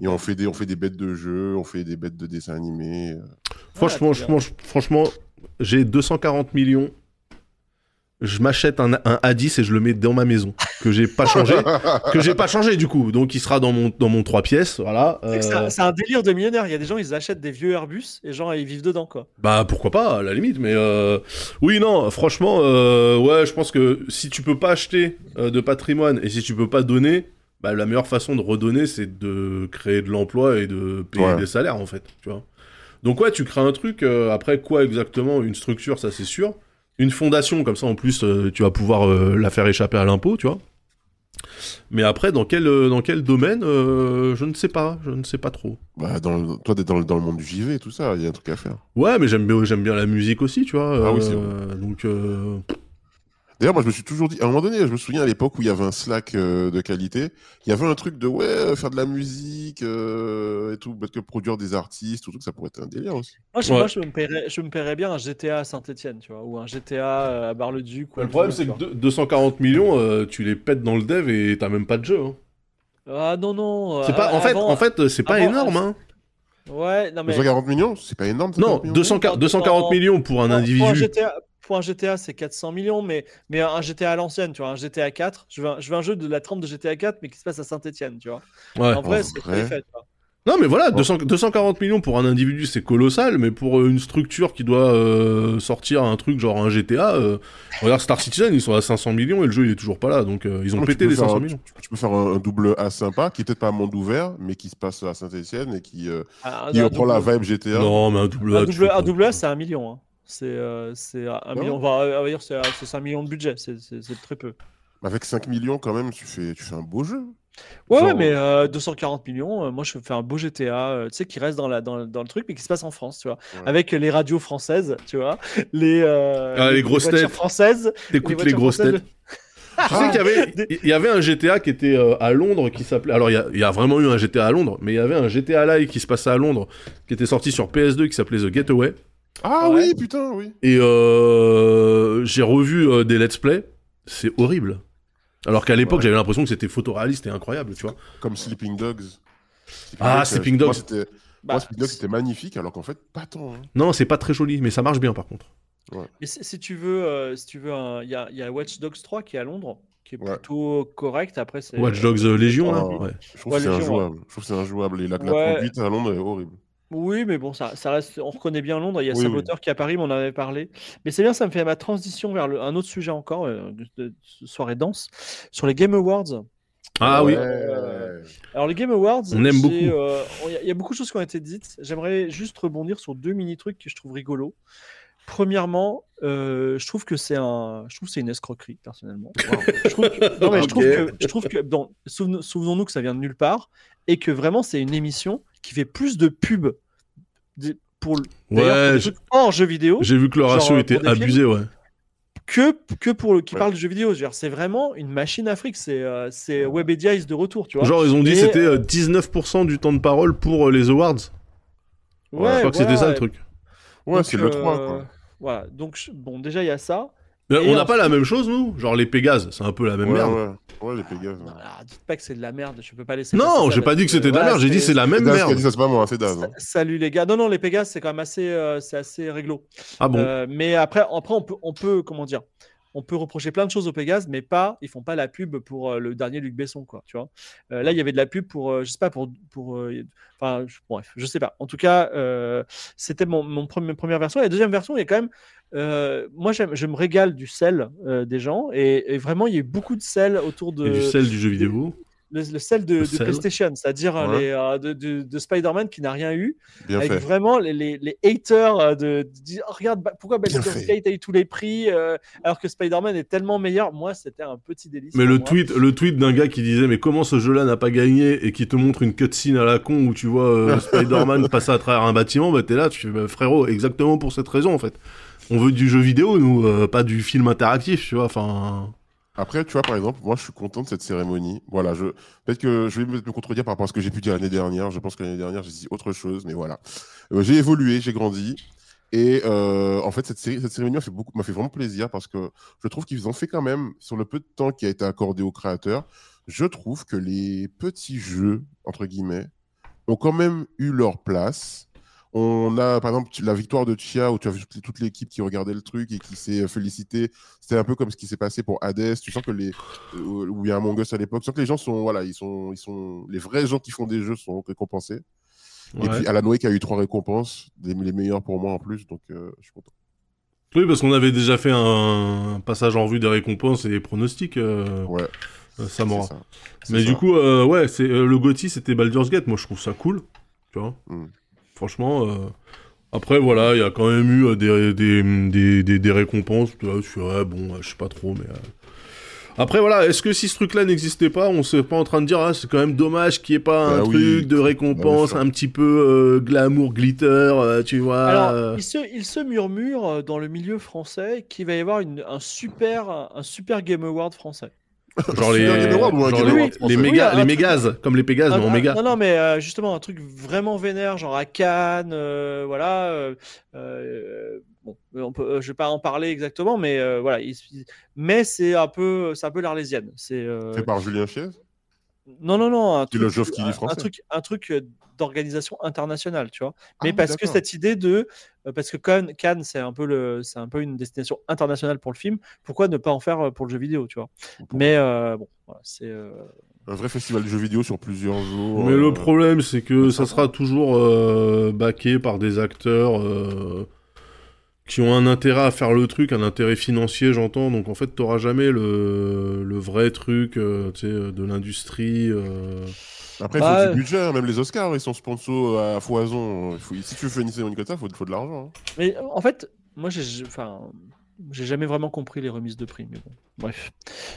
Et on fait, des, on fait des bêtes de jeu, on fait des bêtes de dessins animés. euh. Franchement, Ah, bien. pense- franchement, j'ai 240 millions. Je m'achète un, un A10 et je le mets dans ma maison que j'ai pas changé, que j'ai pas changé du coup. Donc il sera dans mon dans mon trois pièces, voilà. Euh, un- C'est un délire de millionnaire. Il y a des gens, ils achètent des vieux Airbus et genre, ils vivent dedans, quoi. Bah pourquoi pas à la limite, mais euh, oui non, franchement, euh, ouais, je pense que si tu peux pas acheter euh, de patrimoine et si tu peux pas donner, bah la meilleure façon de redonner c'est de créer de l'emploi et de payer Ouais. des salaires en fait, tu vois. Donc ouais, tu crées un truc. euh, après quoi exactement Une structure, ça c'est sûr. Une fondation comme ça en plus, euh, tu vas pouvoir euh, la faire échapper à l'impôt, tu vois. Mais après, dans quel euh, dans quel domaine, euh, je ne sais pas, je ne sais pas trop. Bah, dans le- toi, t'es dans, le- dans le monde du JV et tout ça, il y a un truc à faire. Ouais, mais j'aime bien, j'aime bien la musique aussi, tu vois. Ah oui, c'est donc, euh, D'ailleurs, moi, je me suis toujours dit, à un moment donné, je me souviens à l'époque où il y avait un Slack euh, de qualité, il y avait un truc de, ouais, euh, faire de la musique euh, et tout, parce que produire des artistes, tout, ça, ça pourrait être un délire aussi. Moi, je, Ouais. moi, je, me paierais, je me paierais bien un GTA à Saint-Etienne, tu vois, ou un GTA à Bar-le-Duc. le problème, c'est que vois. deux- 240 millions, euh, tu les pètes dans le dev et t'as même pas de jeu. hein. Ah non, non. C'est euh, pas, en fait, avant- en fait, c'est pas avant- énorme. Hein. Ouais, non, mais. 240 millions, c'est pas énorme. Non, 240 millions 200 240 millions pour un Pour- Pour un individu. GTA, pour un GTA, c'est 400 millions, mais, mais un GTA à l'ancienne, tu vois, un GTA 4. Je veux, un, je veux un jeu de la trempe de GTA 4, mais qui se passe à Saint-Etienne, tu vois. Ouais. En vrai, c'est très fait, tu vois. Non, mais voilà, Bon. 200 240 millions pour un individu, c'est colossal, mais pour euh, une structure qui doit euh, sortir un truc genre un GTA, euh, regarde Star Citizen, ils sont à 500 millions et le jeu il est toujours pas là, donc euh, ils ont Non, pété les faire 500 un- millions. Tu, tu peux faire un, un double A sympa, qui est peut-être pas un monde ouvert, mais qui se passe à Saint-Etienne et qui, euh, un reprend la vibe GTA. Non, mais un double A. un double A, c'est un million. hein. C'est euh, c'est un Ah million. ouais On va, on va dire c'est c'est 5 millions de budget. C'est très peu. Avec 5 millions, quand même, tu fais, tu fais un beau jeu. Ouais, Genre- mais euh, 240 millions, euh, moi je fais un beau GTA, euh, tu sais, qui reste dans, la, dans, dans le truc, mais qui se passe en France, tu vois. Ouais. Avec les radios françaises, tu vois. Les, euh, Ah, les grosses voitures têtes. françaises. T'écoutes les voitures grosses françaises, têtes. Tu sais qu'il y avait, (laughs) il y avait un GTA qui était euh, à Londres qui s'appelait. Alors il y, a, il y a vraiment eu un GTA à Londres, mais il y avait un GTA Live qui se passait à Londres qui était sorti sur PS2 qui s'appelait The Getaway. Ah Ouais. oui, putain, oui. Et euh, j'ai revu euh, des let's play. C'est horrible. Alors qu'à l'époque Ouais. j'avais l'impression que c'était photoréaliste et incroyable, tu vois. Comme Sleeping Dogs. Sleeping Ah, Dogs, Sleeping euh, Dogs. Moi, c'était Bah, moi, Sleeping Dogs, c'était magnifique, alors qu'en fait, pas tant. hein. Non, c'est pas très joli, mais ça marche bien par contre. Mais si, si tu veux, euh, si tu veux, un- il y a, il y a Watch Dogs 3 qui est à Londres, qui est Ouais. plutôt correct. Après, c'est Watch Dogs euh, Légion, là. Ouais. Je trouve Ouais, que c'est injouable. Je trouve que c'est injouable. Et la, la Ouais. conduite à Londres est horrible. Oui, mais bon, ça, ça reste. On reconnaît bien Londres. Il y a Oui, Saboteur qui est à Paris, mais on en avait parlé. Mais c'est bien, ça me fait ma transition vers le- un autre sujet encore, euh, de, soirée dense, sur les Game Awards. Ah oui. Ouais. Euh, Alors les Game Awards, On aime beaucoup. euh, Il y a- il y, a beaucoup de choses qui ont été dites. J'aimerais juste rebondir sur deux mini trucs que je trouve rigolos. Premièrement, euh, je trouve que c'est un, je trouve c'est une escroquerie personnellement. Je trouve que- non mais je (laughs) trouve que, je trouve que, bon, souven- souvenons-nous que ça vient de nulle part et que vraiment c'est une émission qui fait plus de pubs pour, Ouais, hors jeux vidéo j'ai vu que le ratio euh, était films abusé, ouais. que, que pour le qui Ouais. parle de jeux vidéo. C'est vraiment une machine Afrique. C'est euh, c'est Webedia is de retour, tu vois. Genre, ils ont dit c'était euh, euh, 19% du temps de parole pour euh, les awards. je crois que c'était ça le truc. Ouais, c'est le 3, euh, quoi. Voilà, donc bon, déjà il y a ça. On n'a pas la même chose, nous Genre les Pégases, c'est un peu la même Ouais, merde. ouais. Ouais, les Pégases. Non, alors, dites pas que c'est de la merde, je peux pas laisser. Non, j'ai pas dit que c'était de la merde, j'ai dit c'est la même dit merde. ça, c'est pas moi, c'est Daz. hein. Sa- Salut les gars. Non, non, les Pégases, c'est quand même assez, euh, c'est assez réglo. Ah bon Euh, mais après, après on, peut, on peut, comment dire, on peut reprocher plein de choses aux Pégases, mais pas, ils font pas la pub pour euh, le dernier Luc Besson, quoi. Tu vois? Euh, là, il y avait de la pub pour, euh, je sais pas, pour, pour, euh, enfin, je- bref, je sais pas. En tout cas, c'était mon, mon premier, première version. Et la deuxième version, il y a quand même, moi, je me régale du sel des gens, et, et vraiment, il y a eu beaucoup de sel autour de Et du sel du jeu vidéo? Le, le sel de. PlayStation, c'est-à-dire Ouais. les, euh, de, de- de Spider-Man qui n'a rien eu, Bien avec fait. vraiment les, les, les haters euh, de, dire Oh, regarde bah, pourquoi Baldur's. Gate a eu tous les prix euh, alors que Spider-Man est tellement meilleur. Moi, c'était un petit délice. Mais le moi. tweet, le tweet d'un gars qui disait mais comment ce jeu-là n'a pas gagné et qui te montre une cutscene à la con où tu vois euh, (laughs) Spider-Man passer à travers un bâtiment, bah t'es là, tu fais bah, frérot, exactement pour cette raison en fait. On veut du jeu vidéo, nous, pas du film interactif, tu vois. Enfin, Après, tu vois, par exemple, moi, je suis content de cette cérémonie. Voilà, je peut-être que je vais me contredire par rapport à ce que j'ai pu dire l'année dernière. Je pense que l'année dernière, j'ai dit autre chose, mais voilà. Euh, j'ai évolué, j'ai grandi. Et euh, en fait, cette cérémonie m'a fait, beaucoup- m'a fait vraiment plaisir parce que je trouve qu'ils ont fait quand même, sur le peu de temps qui a été accordé aux créateurs, je trouve que les petits jeux, entre guillemets, ont quand même eu leur place. On a, par exemple, la victoire de Chia, où tu as vu toute- l'équipe qui regardait le truc et qui s'est félicité. C'était un peu comme ce qui s'est passé pour Hades. Tu sens que les, euh, où il y a Among Us à l'époque, tu sens que les gens sont, voilà, ils sont, ils sont, les vrais gens qui font des jeux sont récompensés. ouais. Et puis Alan Wake a eu trois récompenses, les, les meilleures pour moi en plus, donc euh, je suis content. oui, parce qu'on avait déjà fait un, passage en revue des récompenses et des pronostics, euh, Ouais, euh, Samora. ça. Mais ça. du coup, ouais, c'est le Gotti, c'était Baldur's Gate. Moi, je trouve ça cool, tu vois. Mm. Franchement. euh, Après, voilà, il y a quand même eu euh, des, des, des, des, des récompenses. Je suis, ouais, bon, je sais pas trop, mais. euh, Après, voilà, est-ce que si ce truc-là n'existait pas, on serait pas en train de dire, ah, c'est quand même dommage qu'il n'y ait pas un Bah oui. truc de récompense, un petit peu euh, glamour, glitter, euh, tu vois. Alors, euh, il se, il se murmure dans le milieu français qu'il va y avoir une, un super, un super Game Award français. (laughs) genre les, genre méga, Oui, les truc- mégas, comme les Pégases, mais en méga. Non, non, mais euh, justement, un truc vraiment vénère, genre à Cannes, euh, voilà. euh, euh, bon, on peut, euh, je vais pas en parler exactement, mais euh, voilà. il- il- mais c'est un peu, c'est un peu l'arlésienne. C'est euh, Fait par Julien Chiez non, non, non, un truc, un- truc, un truc euh, d'organisation internationale, tu vois. Ah Mais oui, parce que cette idée de, euh, parce que Cannes, Cannes c'est un peu le, c'est un peu une destination internationale pour le film. Pourquoi ne pas en faire euh, pour le jeu vidéo, tu vois? Mais euh, bon, voilà, c'est. euh, Un vrai festival de jeux vidéo sur plusieurs jours. Mais euh, le problème, c'est que ça sera toujours euh, backé par des acteurs euh, qui ont un intérêt à faire le truc, un intérêt financier, j'entends. Donc en fait, t'auras jamais le, le vrai truc euh, de l'industrie. euh. Après, il Bah, faut du budget. hein. Même les Oscars, ils sont sponsors à foison. Il faut... Si tu veux faire une cérémonie comme ça, il faut, faut de l'argent. hein. Mais euh, en fait, moi, j'ai, j'ai- enfin, j'ai jamais vraiment compris les remises de prix. Mais bon, bref,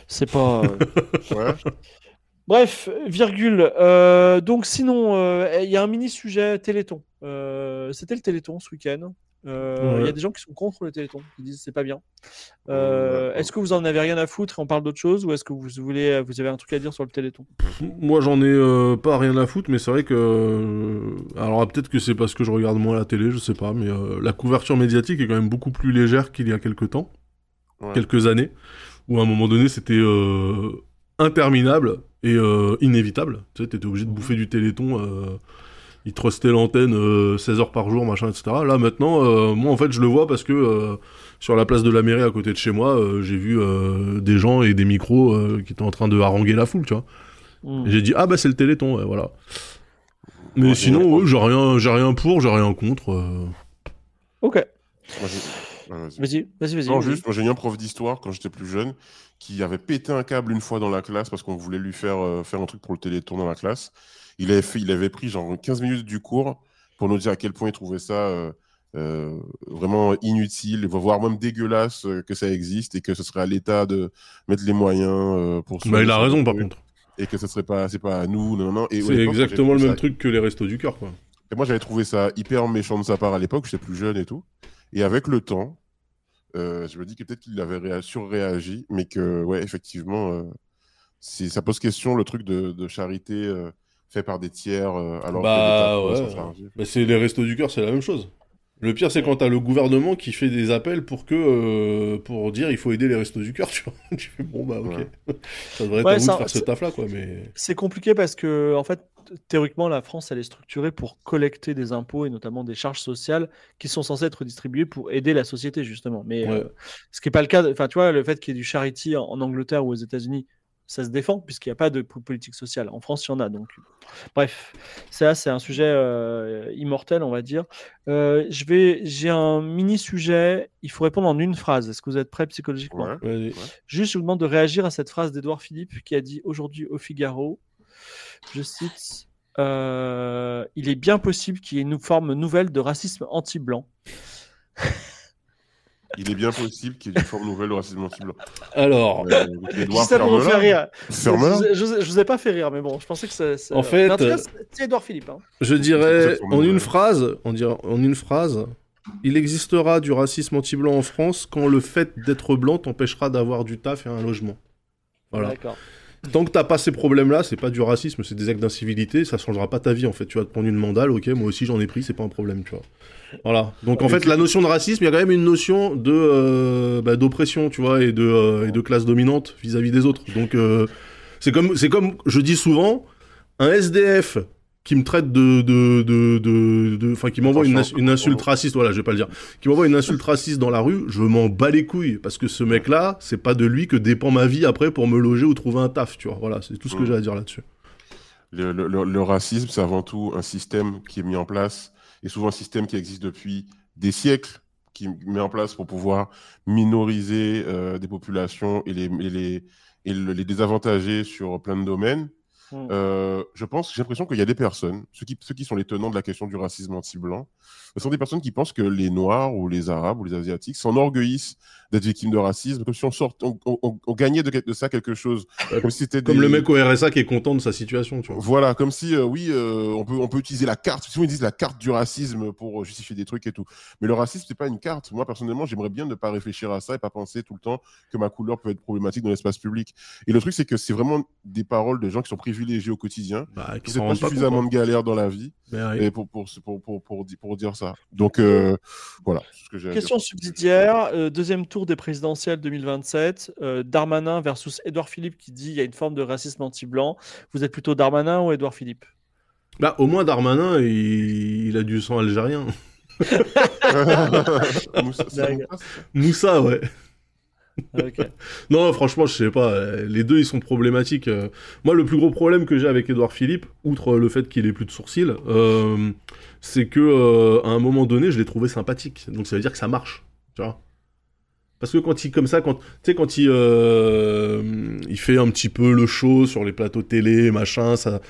c'est pas. euh, (laughs) Ouais. Bref, virgule. euh, donc sinon, euh, il y a un mini sujet Téléthon. Euh, C'était le Téléthon ce week-end. Euh, Il y a des gens qui sont contre le Téléthon, qui disent c'est pas bien. Euh, d'accord. est-ce que vous en avez rien à foutre et on parle d'autre chose ou est-ce que vous voulez, vous avez un truc à dire sur le Téléthon? Moi, j'en ai euh, pas rien à foutre, mais c'est vrai que. euh, Alors, peut-être que c'est parce que je regarde moins la télé, je sais pas, mais euh, la couverture médiatique est quand même beaucoup plus légère qu'il y a quelques temps, Ouais. quelques années, où à un moment donné, c'était euh, interminable et euh, inévitable. Tu sais, t'étais obligé de bouffer du téléthon. Ils trustaient l'antenne euh, 16 heures par jour, machin, etc. Là, maintenant, euh, moi, en fait, je le vois parce que euh, sur la place de la mairie à côté de chez moi, euh, j'ai vu euh, des gens et des micros euh, qui étaient en train de haranguer la foule, tu vois. Hmm. J'ai dit ah bah c'est le Téléthon, ouais, voilà. Mais Ouais, sinon, ouais, j'ai rien, j'ai rien pour, j'ai rien contre. euh. Ok, vas-y. vas-y, vas-y, vas-y. Non, juste, moi j'ai eu un prof d'histoire quand j'étais plus jeune qui avait pété un câble une fois dans la classe parce qu'on voulait lui faire euh, faire un truc pour le téléthon dans la classe. Il avait, fait, il avait pris genre 15 minutes du cours pour nous dire à quel point il trouvait ça euh, euh, vraiment inutile, voire même dégueulasse euh, que ça existe et que ce serait à l'État de mettre les moyens pour Bah, il a raison par contre. Et que ce serait pas, c'est pas à nous, non, non, C'est exactement le même ça- truc que les restos du cœur, quoi. et moi, j'avais trouvé ça hyper méchant de sa part à l'époque, j'étais plus jeune et tout. Et avec le temps, euh, je me dis que peut-être qu'il avait réa- surréagi, mais que, ouais, effectivement, euh, ça pose question le truc de, de charité euh, fait par des tiers, euh, alors Bah, que ouais. Bah, c'est les restos du cœur, c'est la même chose. Le pire, c'est quand t'as le gouvernement qui fait des appels pour que, euh, pour dire il faut aider les restos du cœur, (laughs) tu vois. tu fais bon bah ok. Ouais. (laughs) ça devrait être Ouais, à vous ça- de faire ce c'est- taf là, quoi. Mais C'est compliqué parce que, en fait, théoriquement, la France, elle est structurée pour collecter des impôts et notamment des charges sociales qui sont censées être distribuées pour aider la société, justement. Mais Ouais. euh, ce qui n'est pas le cas, enfin, tu vois, le fait qu'il y ait du charity en, en Angleterre ou aux États-Unis, ça se défend puisqu'il n'y a pas de po- politique sociale. En France, il y en a. Donc, bref, ça, c'est un sujet euh, immortel, on va dire. Euh, je vais, j'ai un mini sujet. Il faut répondre en une phrase. Est-ce que vous êtes prêts psychologiquement? Ouais. Juste, je vous demande de réagir à cette phrase d'Edouard Philippe qui a dit aujourd'hui au Figaro, je cite, euh, Il est bien possible qu'il y ait une forme nouvelle de racisme anti-blanc. Il est bien possible qu'il y ait une forme nouvelle de racisme anti-blanc. Alors, Euh, Edouard, ça ferme-la. rire. Je, Ferme-la. je, je- je vous ai pas fait rire, mais bon, je pensais que ça. ça- En fait, euh, c'est- Edouard Philippe. hein. je dirais en une phrase, on dirait en une phrase, il existera du racisme anti-blanc en France quand le fait d'être blanc t'empêchera d'avoir du taf et un logement. Voilà. D'accord. Tant que t'as pas ces problèmes-là, c'est pas du racisme, c'est des actes d'incivilité, ça changera pas ta vie en fait. Tu vas te prendre une mandale, ok, moi aussi j'en ai pris, c'est pas un problème, tu vois. Voilà. Donc en Mais fait, la notion de racisme, il y a quand même une notion de euh, bah, d'oppression, tu vois, et de euh, et de classe dominante vis-à-vis des autres. Donc euh, c'est comme c'est comme je dis souvent, un SDF qui me traite de de de de, de- enfin qui m'envoie une, insulte raciste, voilà, je vais pas le dire, qui m'envoie une insulte raciste dans la rue, je m'en bats les couilles parce que ce mec-là, c'est pas de lui que dépend ma vie après pour me loger ou trouver un taf, tu vois. Voilà, c'est tout ce que Mm. j'ai à dire là-dessus. Le, le- le- le racisme, c'est avant tout un système qui est mis en place, et souvent un système qui existe depuis des siècles, qui mis en place pour pouvoir minoriser euh, des populations et les, et les, et le- les désavantager sur plein de domaines. Hmm. Euh, je pense, j'ai l'impression qu'il y a des personnes, ceux qui, ceux qui sont les tenants de la question du racisme anti-blanc, ce sont des personnes qui pensent que les Noirs ou les Arabes ou les Asiatiques s'enorgueillissent d'être victimes de racisme, comme si on, sort, on, on- on- on gagnait de, de ça quelque chose. Comme si c'était Comme des- le mec au RSA qui est content de sa situation, tu vois. voilà, comme si, euh, oui, euh, on, peut, on peut utiliser la carte. Souvent, ils disent la carte du racisme pour euh, justifier des trucs et tout. Mais le racisme, c'est pas une carte. Moi, personnellement, j'aimerais bien ne pas réfléchir à ça et pas penser tout le temps que ma couleur peut être problématique dans l'espace public. Et le truc, c'est que c'est vraiment des paroles de gens qui sont privilégiés au quotidien, Bah, qui n'ont pas suffisamment compte, de galères dans la vie hein. Ouais. et pour, pour, pour, pour, pour dire ça. Donc, euh, voilà, c'est ce que dire. Question subsidiaire, euh, deuxième tour des présidentielles 2027. euh, Darmanin versus Edouard Philippe qui dit il y a une forme de racisme anti-blanc. Vous êtes plutôt Darmanin ou Edouard Philippe? Bah, au moins Darmanin, il, il a du sang algérien. (laughs) (laughs) Moussa, ouais. Ok. (laughs) Non, franchement, je sais pas. euh, Les deux, ils sont problématiques. euh. Moi, le plus gros problème que j'ai avec Édouard Philippe, outre le fait qu'il ait plus de sourcils, euh, c'est que euh, à un moment donné, je l'ai trouvé sympathique. Donc ça veut dire que ça marche, tu vois. Parce que quand il comme ça, quand tu sais quand il euh, il fait un petit peu le show sur les plateaux télé, machin, ça,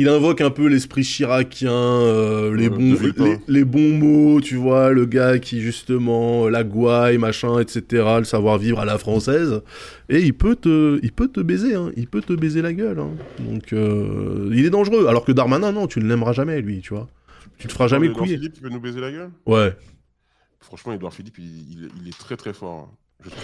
il, invoque un peu l'esprit chiracien, euh, les bons de Villepin. les, les bons mots, tu vois, le gars qui justement la gouaille, machin, etc., le savoir vivre à la française, et il peut te il peut te baiser, hein, il peut te baiser la gueule, hein. donc euh, il est dangereux. Alors que Darmanin, non, tu ne l'aimeras jamais lui, tu vois, tu te feras jamais couiller. Philippe, tu peux nous baiser la gueule? Ouais. franchement, Edouard Philippe, il, il- il est très très fort.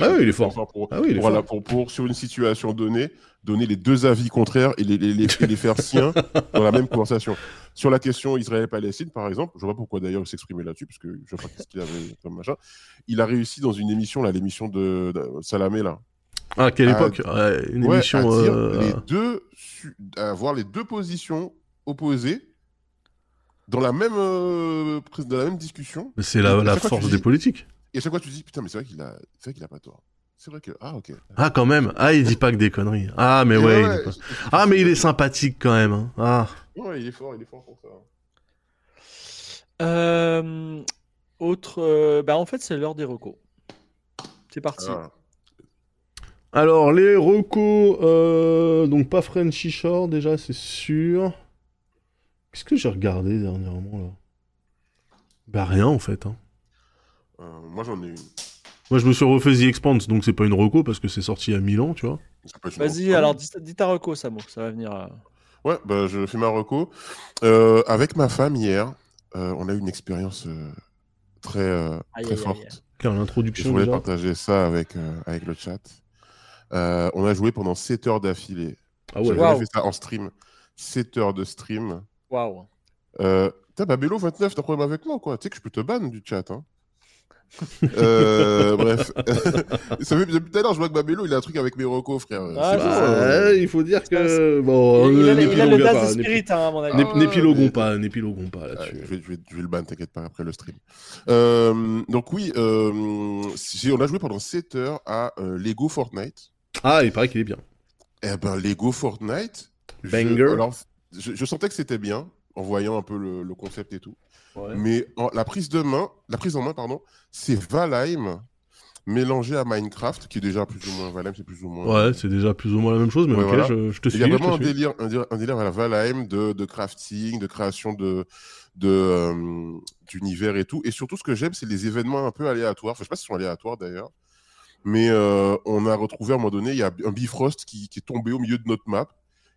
Ah oui, il est fort. pour, Ah oui, il est voilà, fort. pour, pour, sur une situation donnée, donner les deux avis contraires et les, les, les- et les faire (laughs) siens dans la même conversation. Sur la question Israël-Palestine, par exemple, je vois pas pourquoi d'ailleurs il s'exprimait là-dessus, parce que je sais pas ce qu'il avait comme machin. Il a réussi dans une émission, là, l'émission de, de Salamé, là. Ah, quelle à- époque? Ouais, Une Ouais, émission. à dire euh, les deux, su- à avoir les deux positions opposées dans la même, euh, dans la même discussion. C'est la, la force des dis- politiques. Et à chaque fois, tu te dis, putain, mais c'est vrai qu'il a, c'est vrai qu'il a pas tort. C'est vrai que, ah, ok. Ah, quand même. Ah, il dit pas que des conneries. Ah, mais ouais. il est pas- je- je- Ah, mais il est sympathique quand même. hein. Ah. Ouais, il est fort, il est fort pour ça. Euh, autre, euh, bah en fait, c'est l'heure des recos. C'est parti. Ah. Alors, les recos, euh, donc pas Frenchy Shore déjà, c'est sûr. Qu'est-ce que j'ai regardé dernièrement là? Bah rien en fait. hein. Euh, moi, j'en ai une. Moi je me suis refait The Expanse, donc c'est pas une reco parce que c'est sorti à Milan, tu vois. Vas-y, alors dis, dis ta reco, Samo, ça va venir. euh. Ouais, bah, je fais ma reco. Euh, avec ma femme hier, euh, on a eu une expérience euh, très, euh, Aïe, très aïe, forte. Car Je l'introduction voulais déjà. partager ça avec, euh, avec le chat. Euh, on a joué pendant 7 heures d'affilée. Ah ouais. J'avais jamais fait ça en stream. 7 heures de stream. Waouh. T'as Babello 29, t'as problème avec moi quoi? Tu sais que je peux te ban du chat. Hein. Euh, bref. (laughs) ça fait depuis tout à l'heure, je vois que Babello il a un truc avec mes recos, frère. Ah, euh, il faut dire que bon, il, il a, euh, il a le DAS de Spirit, hein, à mon avis. n'ép- Ah, n'épiloguons mais- pas, n'épiloguons pas Ah, là-dessus. je, vais, je, vais, je vais le ban, t'inquiète pas, après le stream. Euh, donc oui, euh, on a joué pendant 7 heures à euh, Lego Fortnite. Ah, il paraît qu'il est bien. Eh ben, Lego Fortnite. je- Banger. alors, je, je sentais que c'était bien en voyant un peu le, le concept et tout. Ouais. Mais en- la prise de main, la prise en main, pardon, c'est Valheim mélangé à Minecraft, qui est déjà plus ou moins Valheim, c'est plus ou moins. Ouais, c'est déjà plus ou moins la même chose, mais Ouais, ok, voilà. je, je te Il suis. y a vraiment un délire, un délire, un délire à la Valheim de, de crafting, de création de de, euh, d'univers et tout. Et surtout, ce que j'aime, c'est les événements un peu aléatoires. Enfin, je sais pas s'ils sont aléatoires d'ailleurs. Mais euh, on a retrouvé à un moment donné, il y a un Bifrost qui, qui est tombé au milieu de notre map.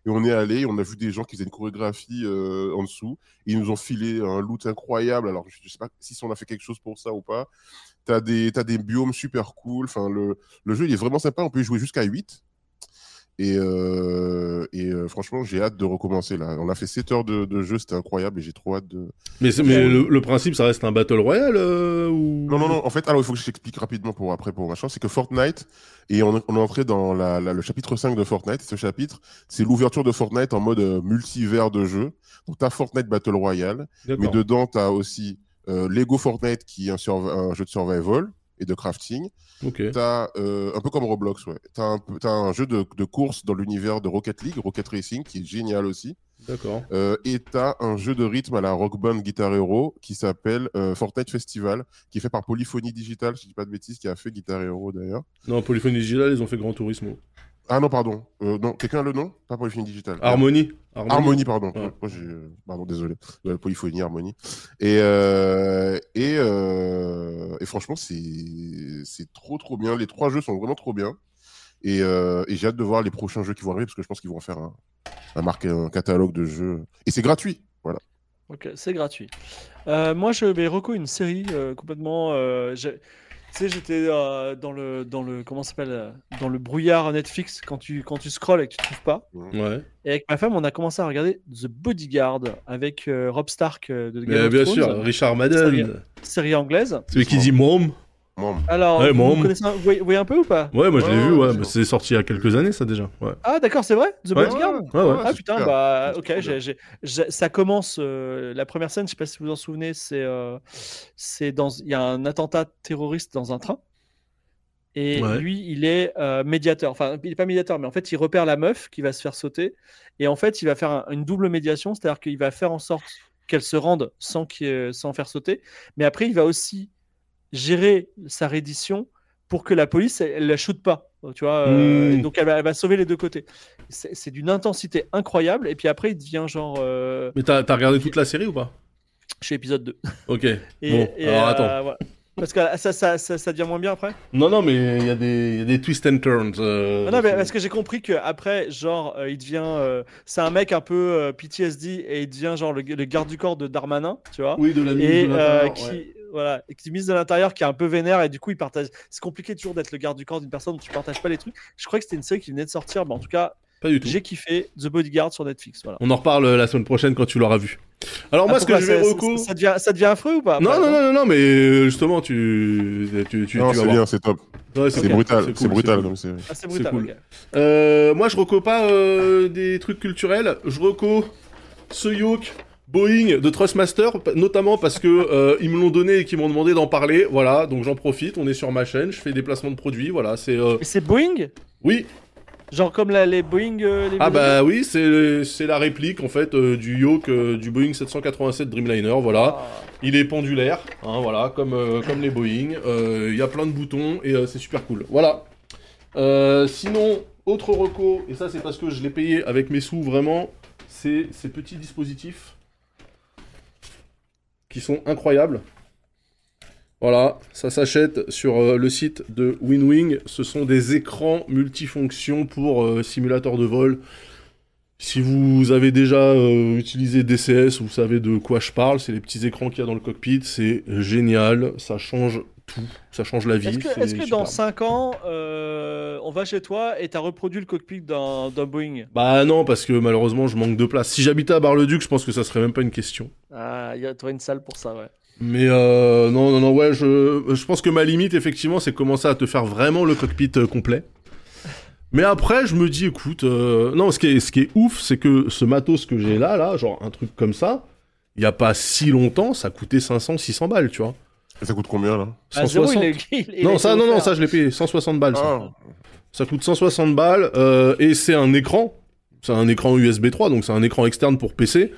Et on est allé, on a vu des gens qui faisaient une chorégraphie euh, en dessous. Ils nous ont filé un loot incroyable. Alors, je, je sais pas si on a fait quelque chose pour ça ou pas. Des, t'as des biomes super cool. Enfin, le, le jeu, il est vraiment sympa. On peut y jouer jusqu'à 8. Et, euh, et euh, franchement, j'ai hâte de recommencer là. On a fait 7 heures de, de jeu, c'était incroyable et j'ai trop hâte de. Mais, mais le, le principe, ça reste un battle royale euh, ou Non, non, non. En fait, alors il faut que je t'explique rapidement pour après pour machin. C'est que Fortnite et on, on est entré dans la, la- le chapitre 5 de Fortnite. Ce chapitre, c'est l'ouverture de Fortnite en mode euh, multivers de jeu. Donc t'as Fortnite Battle Royale, mais dedans t'as aussi euh, Lego Fortnite qui est un, un jeu de survival et de crafting. Ok. T'as euh, un peu comme Roblox, ouais. T'as un, peu- t'as un jeu de, de course dans l'univers de Rocket League, Rocket Racing, qui est génial aussi. D'accord. Euh, et t'as un jeu de rythme à la Rock Band Guitar Hero qui s'appelle euh, Fortnite Festival, qui est fait par Polyphonie Digital, si je dis pas de bêtises, qui a fait Guitar Hero d'ailleurs. Non, Polyphonie Digital, ils ont fait Grand Turismo. Ah non, pardon. Euh, non, quelqu'un a le nom? Pas Polyphonie Digital. Harmonie. Harmonie, pardon. Ouais. Moi, j'ai- euh, Pardon, désolé. Ouais, Polyphonie, Harmonie. Et, euh, et, euh, et franchement, c'est c'est trop, trop bien. Les trois jeux sont vraiment trop bien. Et, euh, et j'ai hâte de voir les prochains jeux qui vont arriver parce que je pense qu'ils vont en faire un, un, marque, un catalogue de jeux. Et c'est gratuit. Voilà. Ok, c'est gratuit. Euh, moi, je vais reco une série euh, complètement. Tu sais, j'étais euh, dans le dans le comment s'appelle euh, dans le brouillard Netflix quand tu quand tu scrolles et que tu trouves pas. Ouais. Et avec ma femme, on a commencé à regarder The Bodyguard avec euh, Rob Stark euh, de Game Mais of bien Thrones, sûr, Richard Série- Madden. série anglaise. Celui qui dit mom. Alors, Ouais, vous, moi, vous moi. connaissez un- vous voyez, vous voyez un peu ou pas? Ouais, moi je l'ai vu, ouais, ouais. c'est mais bon. C'est sorti il y a quelques années, ça déjà. Ouais. Ah, d'accord, c'est vrai? The Ouais. Bodyguard? Ouais, ouais. Ah c'est putain, super. bah ok, ça commence, euh, la première scène, je sais pas si vous vous en souvenez, c'est euh, c'est dans, il y a un attentat terroriste dans un train, et Ouais. lui, il est euh, médiateur, enfin il est pas médiateur, mais en fait il repère la meuf qui va se faire sauter, et en fait il va faire un- une double médiation, c'est-à-dire qu'il va faire en sorte qu'elle se rende sans, sans faire sauter, mais après il va aussi gérer sa reddition pour que la police elle, elle la shoote pas, tu vois, euh, Mm. donc elle va, elle va sauver les deux côtés c'est d'une intensité incroyable. Et puis après, il devient genre. euh, Mais t'as t'as regardé toute la série ou pas? Chez épisode 2. Ok. Et, bon, et, alors euh, attends. voilà. Parce que ça, ça, ça, ça devient moins bien après? Non, non, mais il y, a des- il y a des twists and turns. euh, Ah Non, mais parce que j'ai compris que après, genre, euh, il devient. euh, c'est un mec un peu PTSD et il devient genre le, le garde du corps de Darmanin, tu vois. Oui, de la Et de qui. ouais. Voilà, et qui mise de l'intérieur, qui est un peu vénère, et du coup, il partage. C'est compliqué toujours d'être le garde du corps d'une personne dont tu partages pas les trucs. Je crois que c'était une série qui venait de sortir, mais en tout cas, Pas du tout. j'ai kiffé The Bodyguard sur Netflix. Voilà. On en reparle euh, la semaine prochaine quand tu l'auras vu. Alors moi, ce que pourquoi, je vais ça- reco... ça, devient, ça devient affreux ou pas Non, non, non, non, non, mais euh, justement, tu, tu, tu, Non, tu c'est bien, c'est top. Ouais, C'est brutal, cool, c'est brutal cool. Ah, c'est brutal. cool. Euh, moi, je reco pas euh, des trucs culturels. Je reco ce yoke Boeing de Trustmaster, notamment parce que (laughs) euh, ils me l'ont donné et qu'ils m'ont demandé d'en parler. Voilà, donc j'en profite. On est sur ma chaîne. Je fais des placements de produits. Voilà, c'est. euh, c'est Boeing? Oui. Genre comme la- les Boeing. euh, les Ah bah oui, c'est c'est la réplique en fait euh, du yoke du Boeing 787 Dreamliner. Voilà. Ah. Il est pendulaire, hein, voilà, comme, comme les Boeing. Il y a plein de boutons et c'est super cool. Voilà. Sinon, autre reco, et ça c'est parce que je l'ai payé avec mes sous vraiment, c'est ces petits dispositifs qui sont incroyables. Voilà, ça s'achète sur euh, le site de WinWing. Ce sont des écrans multifonctions pour euh, simulateur de vol. Si vous avez déjà euh, utilisé DCS, vous savez de quoi je parle. C'est les petits écrans qu'il y a dans le cockpit. C'est génial. Ça change tout. Ça change la vie. Est-ce que, dans superbe. 5 ans, euh, on va chez toi et t'as reproduit le cockpit d'un Boeing? Bah non, parce que malheureusement, je manque de place. Si j'habitais à Bar-le-Duc, je pense que ça serait même pas une question. Ah, il y a toi une salle pour ça, ouais. Mais euh, non, non, non, ouais, je, je pense que ma limite, effectivement, c'est commencer à te faire vraiment le cockpit euh, complet. Mais après, je me dis, écoute, euh, non, ce qui est, ce qui est ouf, c'est que ce matos que j'ai là, là, genre un truc comme ça, il y a pas si longtemps, ça coûtait 500, 600 balles, tu vois. Et ça coûte combien là Ah, zéro, 160. il est- il- il a non, ça, non, non, ça, je l'ai payé, 160 balles, ça. Ah, Ça coûte 160 balles, euh, et c'est un écran. C'est un écran USB 3, donc c'est un écran externe pour PC.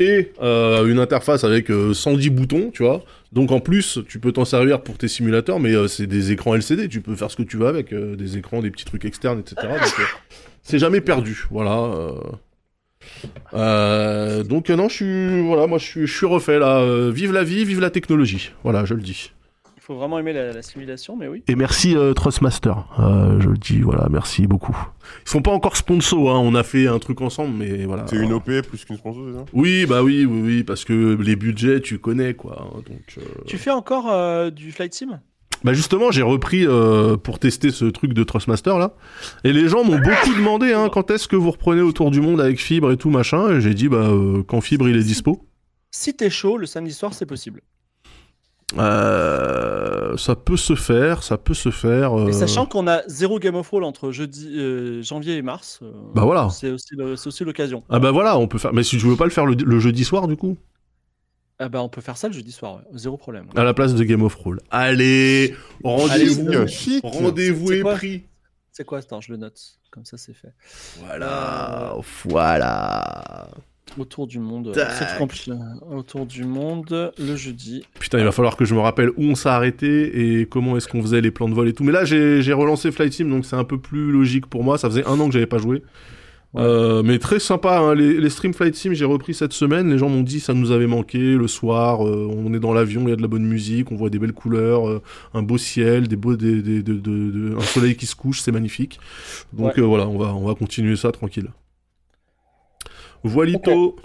Et euh, une interface avec euh, 110 boutons, tu vois. Donc en plus, tu peux t'en servir pour tes simulateurs, mais euh, c'est des écrans LCD, tu peux faire ce que tu veux avec, euh, des écrans, des petits trucs externes, etc. Donc euh, c'est jamais perdu, voilà. Euh. Donc euh, non, je suis, voilà, moi je suis, je suis refait là. Euh, vive la vie, vive la technologie. Voilà, je le dis. Il faut vraiment aimer la, la simulation, mais oui. Et merci euh, Trustmaster, Euh, je le dis, voilà, merci beaucoup. Ils sont pas encore sponsors, hein, on a fait un truc ensemble, mais voilà. c'est une OP plus qu'une sponsor, c'est ça Oui, bah oui, oui, oui, parce que les budgets, tu connais, quoi. hein, donc, euh, Tu fais encore euh, du flight sim? Bah justement, j'ai repris euh, pour tester ce truc de Trustmaster, là. Et les gens m'ont beaucoup demandé, hein, quand est-ce que vous reprenez autour du monde avec Fibre et tout, machin. Et j'ai dit, bah, euh, quand Fibre, il est dispo. Si t'es chaud, le samedi soir, c'est possible. Euh, ça peut se faire, ça peut se faire. euh, Et sachant qu'on a zéro Game of Roll entre jeudi, euh, janvier et mars, Bah voilà. c'est aussi, le- c'est aussi l'occasion. Ah bah voilà, on peut faire. Mais si tu veux pas le faire le, le jeudi soir, du coup Ah bah on peut faire ça le jeudi soir, ouais. zéro problème. À la place de Game of Roll. Allez, rendez-vous. Rendez-vous C'est est quoi pris. C'est quoi Attends, je le note. Comme ça, c'est fait. Voilà, voilà. Autour du monde. C'est. Autour du monde, le jeudi. Putain, il va falloir que je me rappelle où on s'est arrêté et comment est-ce qu'on faisait les plans de vol et tout. Mais là, j'ai j'ai relancé Flight Sim, donc c'est un peu plus logique pour moi. Ça faisait un an que j'avais pas joué. Ouais. Euh, mais très sympa, hein. les, les streams Flight Sim, j'ai repris cette semaine. Les gens m'ont dit ça nous avait manqué. Le soir, euh, on est dans l'avion, il y a de la bonne musique, on voit des belles couleurs, euh, un beau ciel, des beaux, des, des- de- de- de- un soleil qui se couche, c'est magnifique. Donc Ouais. voilà, on va, on va continuer ça tranquille. Voilito.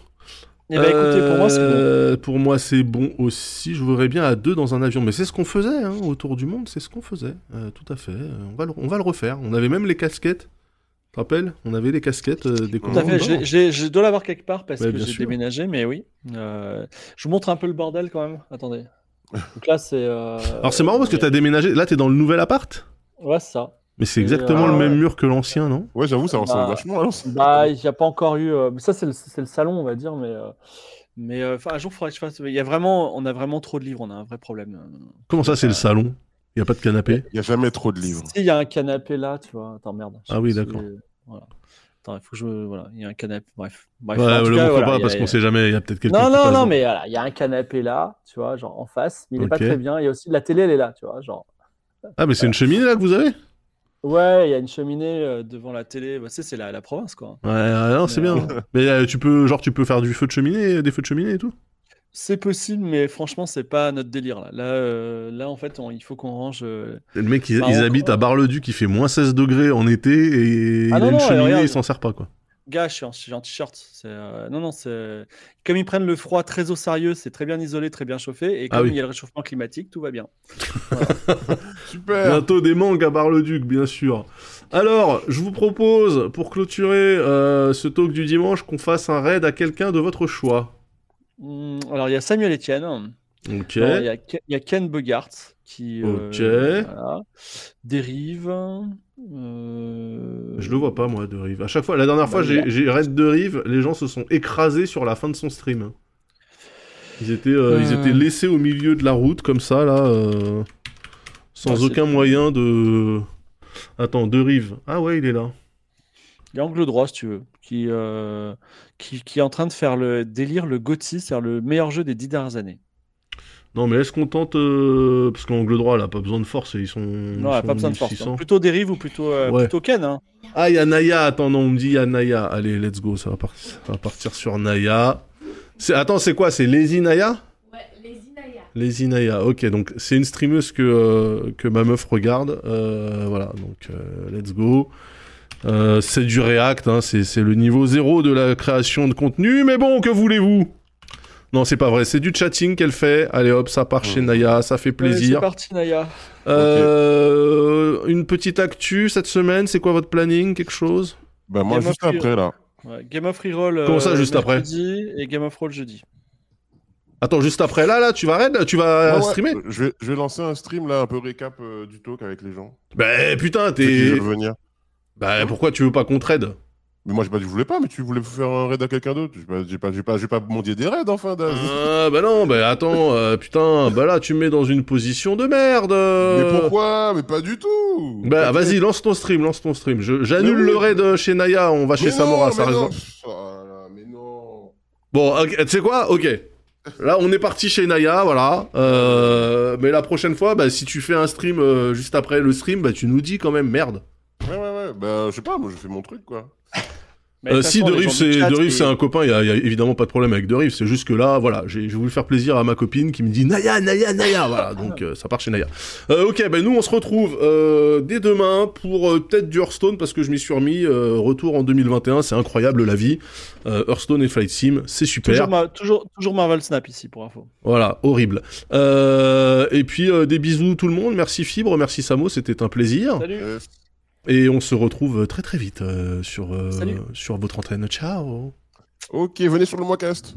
Eh bah écoutez, pour moi, c'est bon. Pour moi, c'est bon aussi. Je voudrais bien à deux dans un avion. Mais c'est ce qu'on faisait hein, autour du monde. C'est ce qu'on faisait. Tout à fait. On, va le, on va le refaire. On avait même les casquettes. Tu te rappelles On avait les casquettes euh, des Tout à fait, je dois l'avoir quelque part parce Ouais, que j'ai déménagé, mais oui. Euh, je vous montre un peu le bordel quand même. Attendez. Donc là, c'est. euh, Alors c'est marrant parce que tu as déménagé. Là, tu es dans le nouvel appart? Ouais, c'est ça. Mais c'est exactement euh, le même mur que l'ancien, non? Ouais, j'avoue, ça ressemble Bah, vachement à l'ancien. Bah, il n'y a pas encore eu. euh, mais ça, c'est le, salon, on va dire, mais. euh, Mais euh, un jour, il faudrait que je fasse. Il y a vraiment, on a vraiment trop de livres, on a un vrai problème. Comment ça, c'est le salon? Il y a pas de canapé? Il y a jamais trop de livres. Si, il y a un canapé là, tu vois. Attends, merde. Ah oui, si- d'accord. Voilà. Attends, il faut que je. Voilà, il y a un canapé. Bref. Bref. Ouais, en tout le cas, montre voilà, pas a- parce qu'on sait jamais. Il y a peut-être quelqu'un Non, non, non, devant. mais voilà, il y a un canapé là, tu vois, genre en face, mais il est pas très bien. Il y a aussi la télé, elle est là, tu vois, genre. Ah, mais c'est une cheminée là que vous avez? Ouais, il y a une cheminée euh, devant la télé. Bah, tu sais, c'est la, la province, quoi. Ouais, ouais, non, c'est bien. Mais euh, tu peux, genre, tu peux faire du feu de cheminée, des feux de cheminée et tout? C'est possible, mais franchement, c'est pas notre délire là. Là, euh, là en fait, on- il faut qu'on range. euh, Le mec, ils, Bah, ils on- habitent à Bar-le-Duc, il fait moins 16 degrés en été et Ah il non, a une non, cheminée, regarde. il s'en sert pas quoi. Gars, je suis en, t-shirt. Euh, Non, non, c'est. Comme ils prennent le froid très au sérieux, c'est très bien isolé, très bien chauffé. Et Ah comme oui. il y a le réchauffement climatique, tout va bien. (laughs) Super. Bientôt des mangues à Bar-le-Duc, bien sûr. Alors, je vous propose, pour clôturer euh, ce talk du dimanche, qu'on fasse un raid à quelqu'un de votre choix. Hum, alors, il y a Samuel Etienne. Ok. Non, Il y, a y Ken Bogart qui. euh, Ok. voilà. Dérive. euh, Je le vois pas, moi, de Rive. À chaque fois, la dernière fois, Bah, j'ai il j'ai raid de Rive, les gens se sont écrasés sur la fin de son stream. Ils étaient, euh, ils Euh. étaient laissés au milieu de la route, comme ça, là, euh, sans Bah, aucun moyen de. Attends, de Rive. Ah ouais, il est là. Il y a Angle Droit, si tu veux, qui, euh, qui, qui est en train de faire le délire, le GOTY, c'est-à-dire le meilleur jeu des dix dernières années. Non, mais est-ce qu'on tente. euh, Parce qu'Angle droit, là, pas besoin de force, et ils sont. Non, pas besoin de force. 1600. hein. Plutôt Dérive ou plutôt, euh, Ouais. plutôt Ken. Hein. Ah, il y a Naya. Attends, non, on me dit il y a Naya. Allez, let's go. Ça va, par- ça va partir sur Naya. C'est- Attends, c'est quoi? C'est Lazy Naya? Ouais, les Inaya. Lazy Naya. Ok, donc c'est une streameuse que, euh, que ma meuf regarde. Euh, voilà, donc euh, let's go. Euh, c'est du React, hein, c'est c'est le niveau zéro de la création de contenu. Mais bon, que voulez-vous? Non, c'est pas vrai. C'est du chatting qu'elle fait. Allez hop, ça part chez. Naya. Ça fait plaisir. c'est parti, Naya. Euh, Une petite actu cette semaine, c'est quoi votre planning Quelque chose? Bah, moi, Game juste après, là. Ouais, Game of Reroll. Comment ça, euh, juste après? Et Game of Roll jeudi. Attends, juste après, là, là, tu vas raid, tu vas Ouais, ouais, streamer? je, vais, je vais lancer un stream, là, un peu récap euh, du talk avec les gens. Bah putain, t'es... Bah pourquoi tu veux pas qu'on te raid Mais moi, j'ai pas dit que je voulais pas, mais tu voulais faire un raid à quelqu'un d'autre. J'ai pas, j'ai pas, j'ai pas, des raids, enfin. Ah bah non, bah attends, euh, putain, bah là tu me mets dans une position de merde Mais pourquoi? Mais pas du tout Bah vas-y, lance ton stream, lance ton stream. Je- J'annule oui. le raid chez Naya, on va chez Samora, ça non. Oh mais non Bon, tu sais quoi? Ok. Là, on est parti chez Naya, voilà. Euh, mais la prochaine fois, bah, si tu fais un stream euh, juste après le stream, bah, tu nous dis quand même merde. Ouais. Bah, je sais pas, moi, je fais mon truc, quoi. Mais Euh, si façon, De les Rive, gens c'est c'est un copain, il y, a- il y a évidemment pas de problème avec De Rive. C'est juste que là, voilà, j'ai voulu faire plaisir à ma copine qui me dit Naya, Naya, Naya. Voilà, (laughs) donc euh, ça part chez Naya. Euh, ok, ben nous on se retrouve euh, dès demain pour euh, peut-être du Hearthstone parce que je m'y suis remis. euh, retour en 2021, c'est incroyable la vie. Euh, Hearthstone et Flight Sim, c'est super. Toujours, ma- toujours, toujours Marvel Snap ici, pour info. Voilà, horrible. Euh, et puis euh, des bisous tout le monde. Merci Fibre, merci Samo, c'était un plaisir. Salut. Et on se retrouve très très vite euh, sur, euh, sur votre antenne. Ciao ok, venez sur le Moicast.